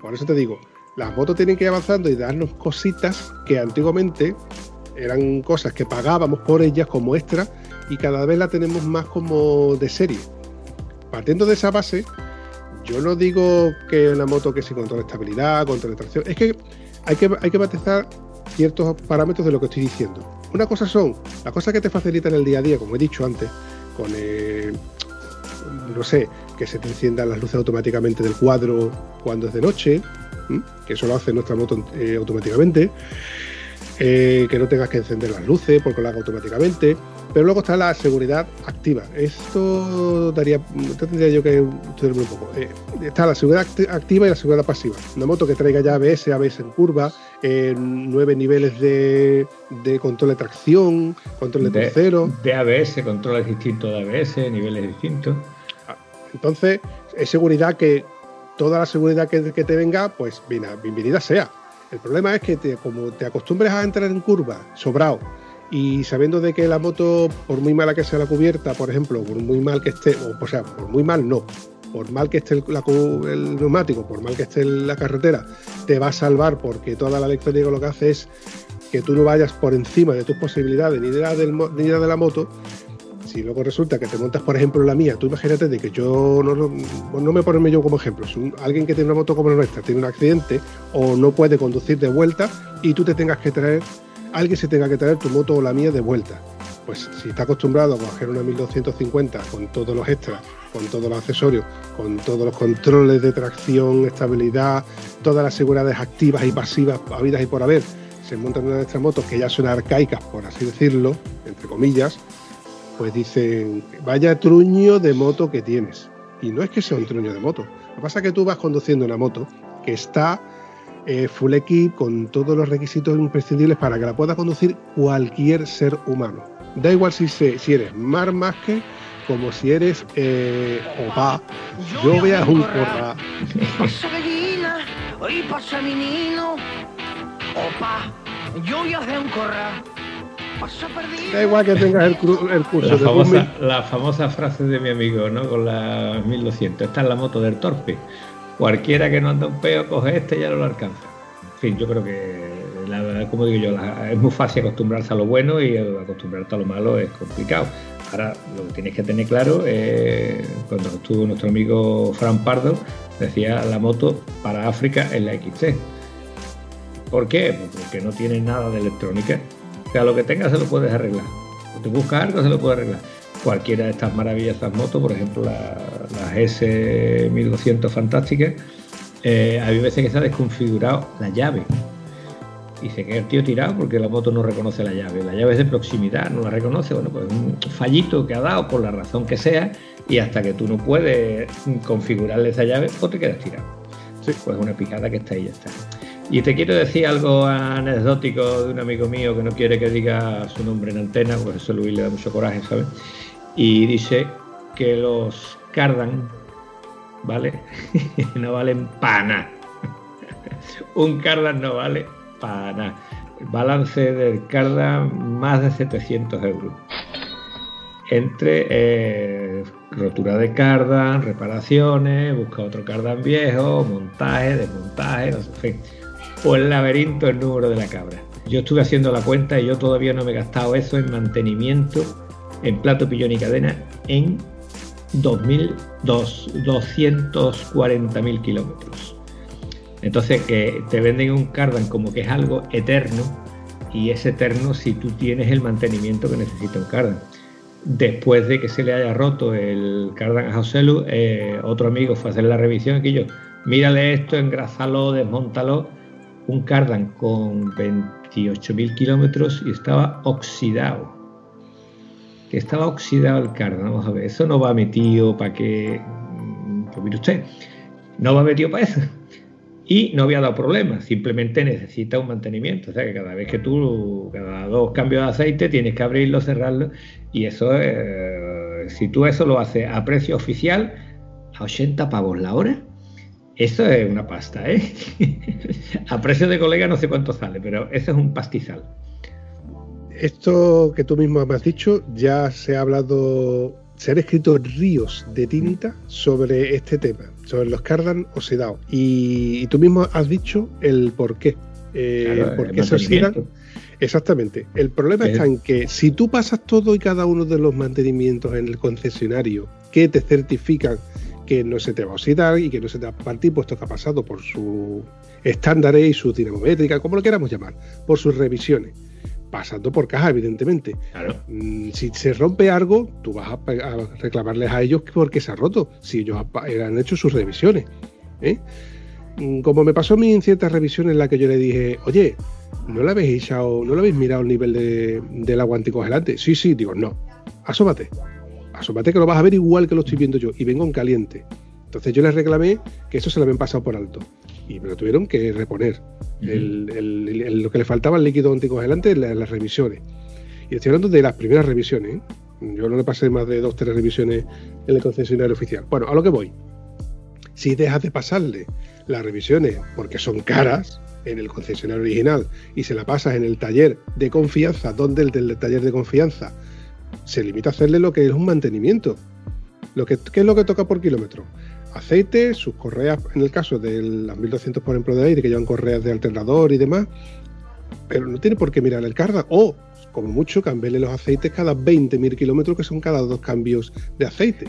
Por eso te digo, las motos tienen que ir avanzando y darnos cositas que antiguamente eran cosas que pagábamos por ellas como extra y cada vez la tenemos más como de serie. Partiendo de esa base, yo no digo que una moto que sí control de estabilidad, control de tracción, es que hay que, hay que matizar ciertos parámetros de lo que estoy diciendo. Una cosa son las cosas que te facilitan el día a día, como he dicho antes, con el, no sé, que se te enciendan las luces automáticamente del cuadro cuando es de noche, que eso lo hace nuestra moto eh, automáticamente, eh, que no tengas que encender las luces porque lo haga automáticamente, pero luego está la seguridad activa. Esto daría, esto tendría yo que estudiarme un poco. Eh, está la seguridad activa y la seguridad pasiva. Una moto que traiga ya ABS, ABS en curva, eh, nueve niveles de, control de tracción, control de, tercero. De ABS, controles distintos de ABS, niveles distintos. Ah, entonces, es seguridad que toda la seguridad que, te venga, pues bienvenida sea. El problema es que como te acostumbres a entrar en curva sobrado y sabiendo de que la moto, por muy mala que sea la cubierta, por ejemplo, por muy mal que esté, o, sea, por muy mal no, por mal que esté el, neumático, por mal que esté la carretera, te va a salvar porque toda la electrónica lo que hace es que tú no vayas por encima de tus posibilidades ni de la, ni de la moto. Si luego resulta que te montas, por ejemplo, la mía, tú imagínate de que yo no, no, me ponerme yo como ejemplo, si alguien que tiene una moto como la nuestra tiene un accidente o no puede conducir de vuelta y tú te tengas que traer alguien se tenga que traer tu moto o la mía de vuelta. Pues si está acostumbrado a coger una 1250 con todos los extras, con todos los accesorios, con todos los controles de tracción, estabilidad, todas las seguridades activas y pasivas habidas y por haber, se montan en una de estas motos que ya son arcaicas, por así decirlo, entre comillas, pues dicen, vaya truño de moto que tienes. Y no es que sea un truño de moto. Lo que pasa es que tú vas conduciendo una moto que está eh, full equip con todos los requisitos imprescindibles para que la pueda conducir cualquier ser humano. Da igual si, si eres Mar que como si eres eh, Opa. Yo voy a un. Pasa gallina, hoy pasa menino. Opa, yo voy a hacer un corra. Da igual que tengas el, el curso la famosa, la famosa frase de mi amigo, ¿no? Con la 1200. Esta es la moto del torpe cualquiera que no anda un peo coge este y ya no lo alcanza. En fin, yo creo que, como digo yo, es muy fácil acostumbrarse a lo bueno y acostumbrarse a lo malo es complicado. Ahora, lo que tienes que tener claro, es, cuando estuvo nuestro amigo Fran Pardo, decía la moto para África en la XC. ¿Por qué? Porque no tiene nada de electrónica. O sea, lo que tengas se lo puedes arreglar. O te buscas algo, se lo puedes arreglar cualquiera de estas maravillosas motos, por ejemplo las S1200 fantásticas, eh, hay veces que se ha desconfigurado la llave. Y se queda el tío tirado porque la moto no reconoce la llave. La llave es de proximidad, no la reconoce. Bueno, pues un fallito que ha dado por la razón que sea y hasta que tú no puedes configurarle esa llave, pues te quedas tirado. Sí. Pues una picada que está ahí ya está. Y te quiero decir algo anecdótico de un amigo mío que no quiere que diga su nombre en antena, pues eso Luis le da mucho coraje, ¿sabes? y dice que los cardan, ¿vale? (laughs) no valen para nada. (laughs) Un cardan no vale para nada. Balance del cardan más de 700 euros. Entre eh, rotura de cardan, reparaciones, busca otro cardan viejo, montaje, desmontaje, en fin. O el laberinto, el número de la cabra. Yo estuve haciendo la cuenta y yo todavía no me he gastado eso en mantenimiento en plato, pillón y cadena en 240.000 kilómetros. Entonces que te venden un cardan como que es algo eterno y es eterno si tú tienes el mantenimiento que necesita un cardan. Después de que se le haya roto el cardan a José eh, otro amigo fue a hacer la revisión aquí yo, mírale esto, engrázalo, desmontalo. Un cardan con 28.000 kilómetros y estaba oxidado que estaba oxidado el cardan. Vamos a ver, eso no va metido para que. Pues mire usted, no va metido para eso. Y no había dado problemas, simplemente necesita un mantenimiento. O sea que cada vez que tú, cada dos cambios de aceite, tienes que abrirlo, cerrarlo. Y eso, eh, si tú eso lo haces a precio oficial, a 80 pavos la hora, Eso es una pasta, ¿eh? (laughs) A precio de colega no sé cuánto sale, pero eso es un pastizal. Esto que tú mismo me has dicho, ya se ha hablado, se han escrito ríos de tinta sobre este tema, sobre los cardan oxidados. Y, tú mismo has dicho el por qué. Eh, por qué se oxidan. Exactamente. El problema está en que si tú pasas todo y cada uno de los mantenimientos en el concesionario que te certifican que no se te va a oxidar y que no se te va a partir, puesto que ha pasado por sus estándares y su dinamométrica, como lo queramos llamar, por sus revisiones pasando por caja, evidentemente. Mm, si se rompe algo, tú vas a, reclamarles a ellos porque se ha roto, si ellos han hecho sus revisiones. ¿eh? Mm, como me pasó a mí en ciertas revisiones en las que yo le dije, oye, ¿no le habéis echado, no lo habéis mirado el nivel de, del agua anticongelante? Sí, sí, digo, no, asómate, asómate que lo vas a ver igual que lo estoy viendo yo, y vengo en caliente. Entonces yo les reclamé que eso se lo habían pasado por alto y me lo tuvieron que reponer. lo que le faltaba el líquido anticongelante en, las revisiones. Y estoy hablando de las primeras revisiones. ¿eh? Yo no le pasé más de dos o tres revisiones en el concesionario oficial. Bueno, a lo que voy. Si dejas de pasarle las revisiones porque son caras en el concesionario original y se la pasas en el taller de confianza, donde el del taller de confianza se limita a hacerle lo que es un mantenimiento. Lo que, ¿Qué es lo que toca por kilómetro? aceite, sus correas, en el caso de las 1200 por ejemplo de aire, que llevan correas de alternador y demás, pero no tiene por qué mirar el cardan, o como mucho cambiarle los aceites cada 20.000 kilómetros, que son cada dos cambios de aceite.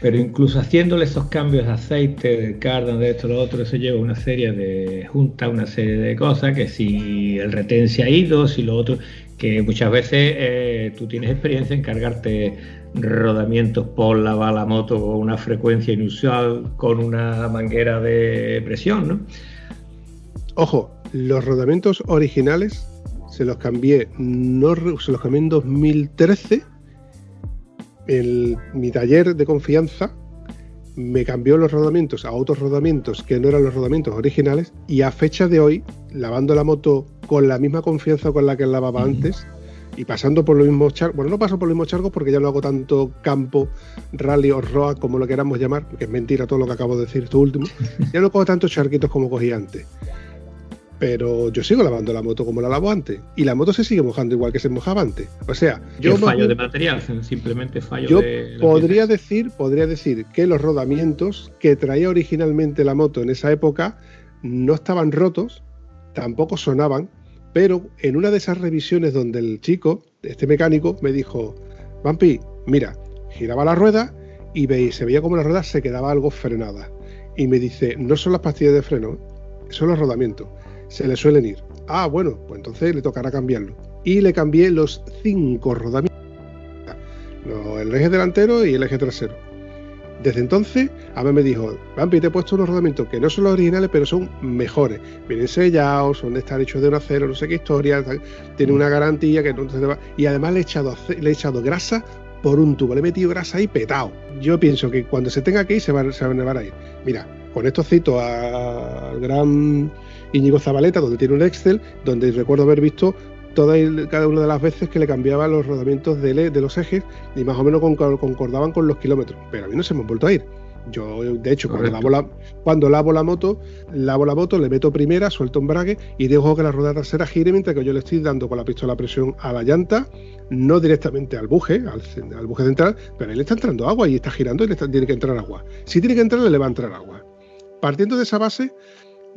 Pero incluso haciéndole esos cambios de aceite, de cardan, de esto, lo otro, eso lleva una serie de junta, una serie de cosas, que si el retén se ha ido, si lo otro, que muchas veces eh, tú tienes experiencia en cargarte rodamientos por la bala moto o una frecuencia inusual con una manguera de presión, ¿no? Ojo, los rodamientos originales se los cambié, no, se los cambié en 2013. El, mi taller de confianza me cambió los rodamientos a otros rodamientos que no eran los rodamientos originales y a fecha de hoy, lavando la moto con la misma confianza con la que lavaba antes, y pasando por los mismos charcos, bueno, no paso por los mismos charcos porque ya no hago tanto campo, rally o roa, como lo queramos llamar, que es mentira todo lo que acabo de decir, esto último, (laughs) ya no cojo tantos charquitos como cogí antes. Pero yo sigo lavando la moto como la lavo antes. Y la moto se sigue mojando igual que se mojaba antes. O sea, yo. fallo de material, simplemente fallo yo de. podría decir, podría decir que los rodamientos que traía originalmente la moto en esa época no estaban rotos, tampoco sonaban, pero en una de esas revisiones donde el chico, este mecánico, me dijo, Vampi, mira, giraba la rueda y veis, se veía como la rueda se quedaba algo frenada. Y me dice, no son las pastillas de freno, son los rodamientos. Se le suelen ir. Ah, bueno, pues entonces le tocará cambiarlo. Y le cambié los cinco rodamientos. El eje delantero y el eje trasero desde entonces, a mí me dijo, Vampi, te he puesto unos rodamientos que no son los originales, pero son mejores. Vienen sellados, son de estar hechos de un acero, no sé qué historia, tiene una garantía que no se va. Y además le he echado, le he echado grasa por un tubo, le he metido grasa ahí petado. Yo pienso que cuando se tenga que ir, se van, se van a ir. Mira, con esto cito al gran Íñigo Zabaleta, donde tiene un Excel, donde recuerdo haber visto todas y cada una de las veces que le cambiaba los rodamientos de, de los ejes y más o menos concordaban con los kilómetros. Pero a mí no se me han vuelto a ir. Yo, de hecho, cuando lavo, la, cuando lavo la moto, lavo la moto, le meto primera, suelto embrague y dejo que la rueda trasera gire mientras que yo le estoy dando con la pistola a presión a la llanta, no directamente al buje, al, buje central, pero ahí le está entrando agua y está girando y le tiene que entrar agua. Si tiene que entrar, le va a entrar agua. Partiendo de esa base,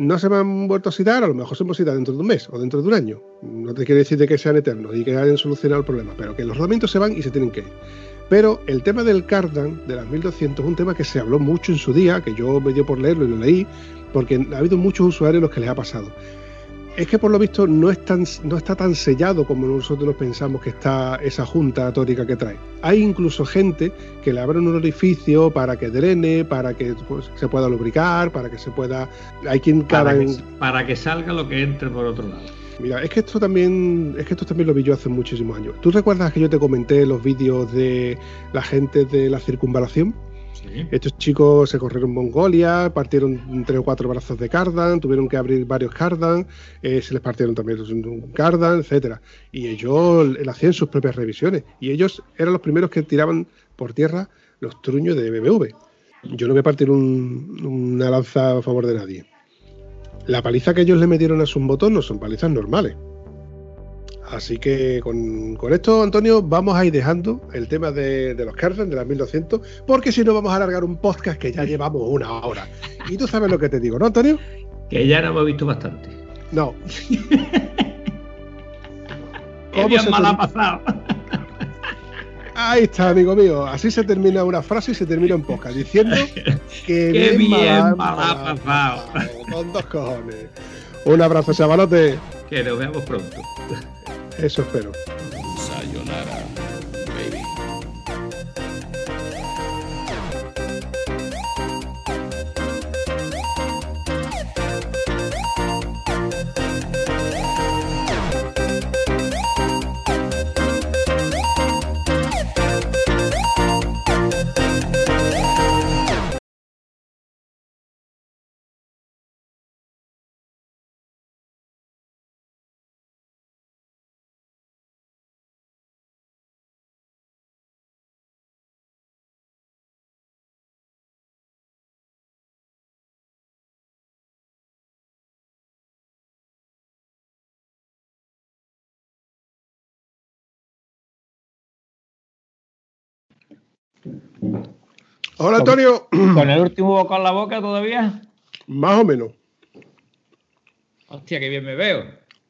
no se me han vuelto a citar, a lo mejor se me citar dentro de un mes o dentro de un año. No te quiere decir de que sean eternos y que hayan solucionado el problema, pero que los rodamientos se van y se tienen que ir. Pero el tema del cardan de las 1200 es un tema que se habló mucho en su día, que yo me dio por leerlo y lo leí, porque ha habido muchos usuarios los que les ha pasado es que por lo visto no, es tan, no está tan sellado como nosotros pensamos que está esa junta tórica que trae. Hay incluso gente que le abren un orificio para que drene, para que pues, se pueda lubricar, para que se pueda... Hay quien para, que, para que salga lo que entre por otro lado. Mira, es que esto también, es que esto también lo vi yo hace muchísimos años. ¿Tú recuerdas que yo te comenté los vídeos de la gente de la circunvalación? Estos chicos se corrieron Mongolia, partieron tres o cuatro brazos de cardan, tuvieron que abrir varios cardan, eh, se les partieron también un cardan, etcétera. Y ellos hacían sus propias revisiones. Y ellos eran los primeros que tiraban por tierra los truños de BMW. yo no voy a partir un- una lanza a favor de nadie. La paliza que ellos le metieron a sus motos no son palizas normales. Así que con, con esto, Antonio, vamos a ir dejando el tema de, de los Kerzen, de las 1200, porque si no vamos a alargar un podcast que ya llevamos una hora. Y tú sabes lo que te digo, ¿no, Antonio? Que ya no hemos visto bastante. No. (laughs) ¿Cómo bien se mal ha pasado. Ahí está, amigo mío. Así se termina una frase y se termina un podcast diciendo que Qué bien mal mal ha pasado. Con dos cojones. Un abrazo, chavalote. Que nos veamos pronto. Eso espero. Sayonara, Hola, Antonio. ¿Con el último bocado en la boca todavía? Más o menos. Hostia, qué bien me veo.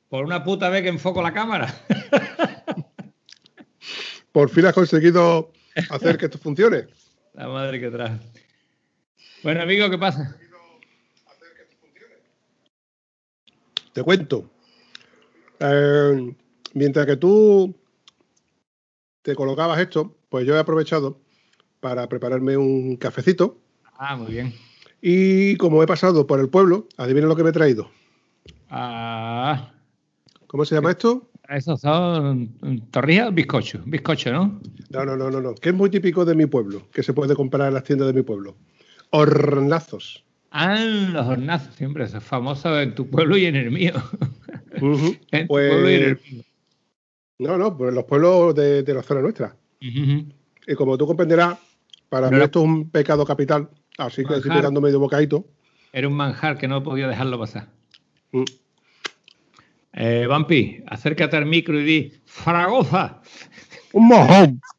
Por una puta vez que enfoco la cámara. (laughs) Por fin has conseguido hacer que esto funcione. La madre que trae. Bueno, amigo, ¿qué pasa? Te cuento. Eh, mientras que tú te colocabas esto, pues yo he aprovechado para prepararme un cafecito. Ah, muy bien. Y como he pasado por el pueblo, adivina lo que me he traído. Ah, ¿Cómo se llama esto? esos son torrijas, bizcocho. Bizcocho, ¿no? No, no, no, no, no. Que es muy típico de mi pueblo, que se puede comprar en las tiendas de mi pueblo. Hornazos. Ah, los hornazos, siempre. Eso es famoso en tu pueblo y en el mío. (laughs) (laughs) En tu Pues- pueblo y en el mío. No, no, pues los pueblos de, de la zona nuestra. Y como tú comprenderás, para mí Pero- esto es un pecado capital. Así que estoy pegando medio bocadito. Era un manjar que no podido dejarlo pasar. Mm. Eh, Vampi, acércate al micro y di Zaragoza. ¡Un mojón! (laughs)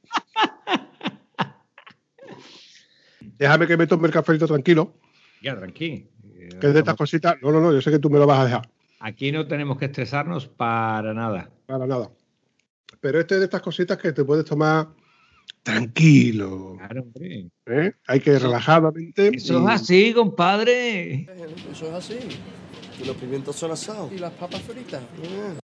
Déjame que me tome el cafecito tranquilo, Ya, tranquilo. que es de estas cositas. No, no, no, yo sé que tú me lo vas a dejar. Aquí no tenemos que estresarnos para nada. Para nada. Pero este es de estas cositas que te puedes tomar tranquilo. Claro, hombre. ¿eh? Hay que relajadamente. Eso es así, compadre. Eso es así. Y los pimientos son asados. Y las papas fritas. Yeah.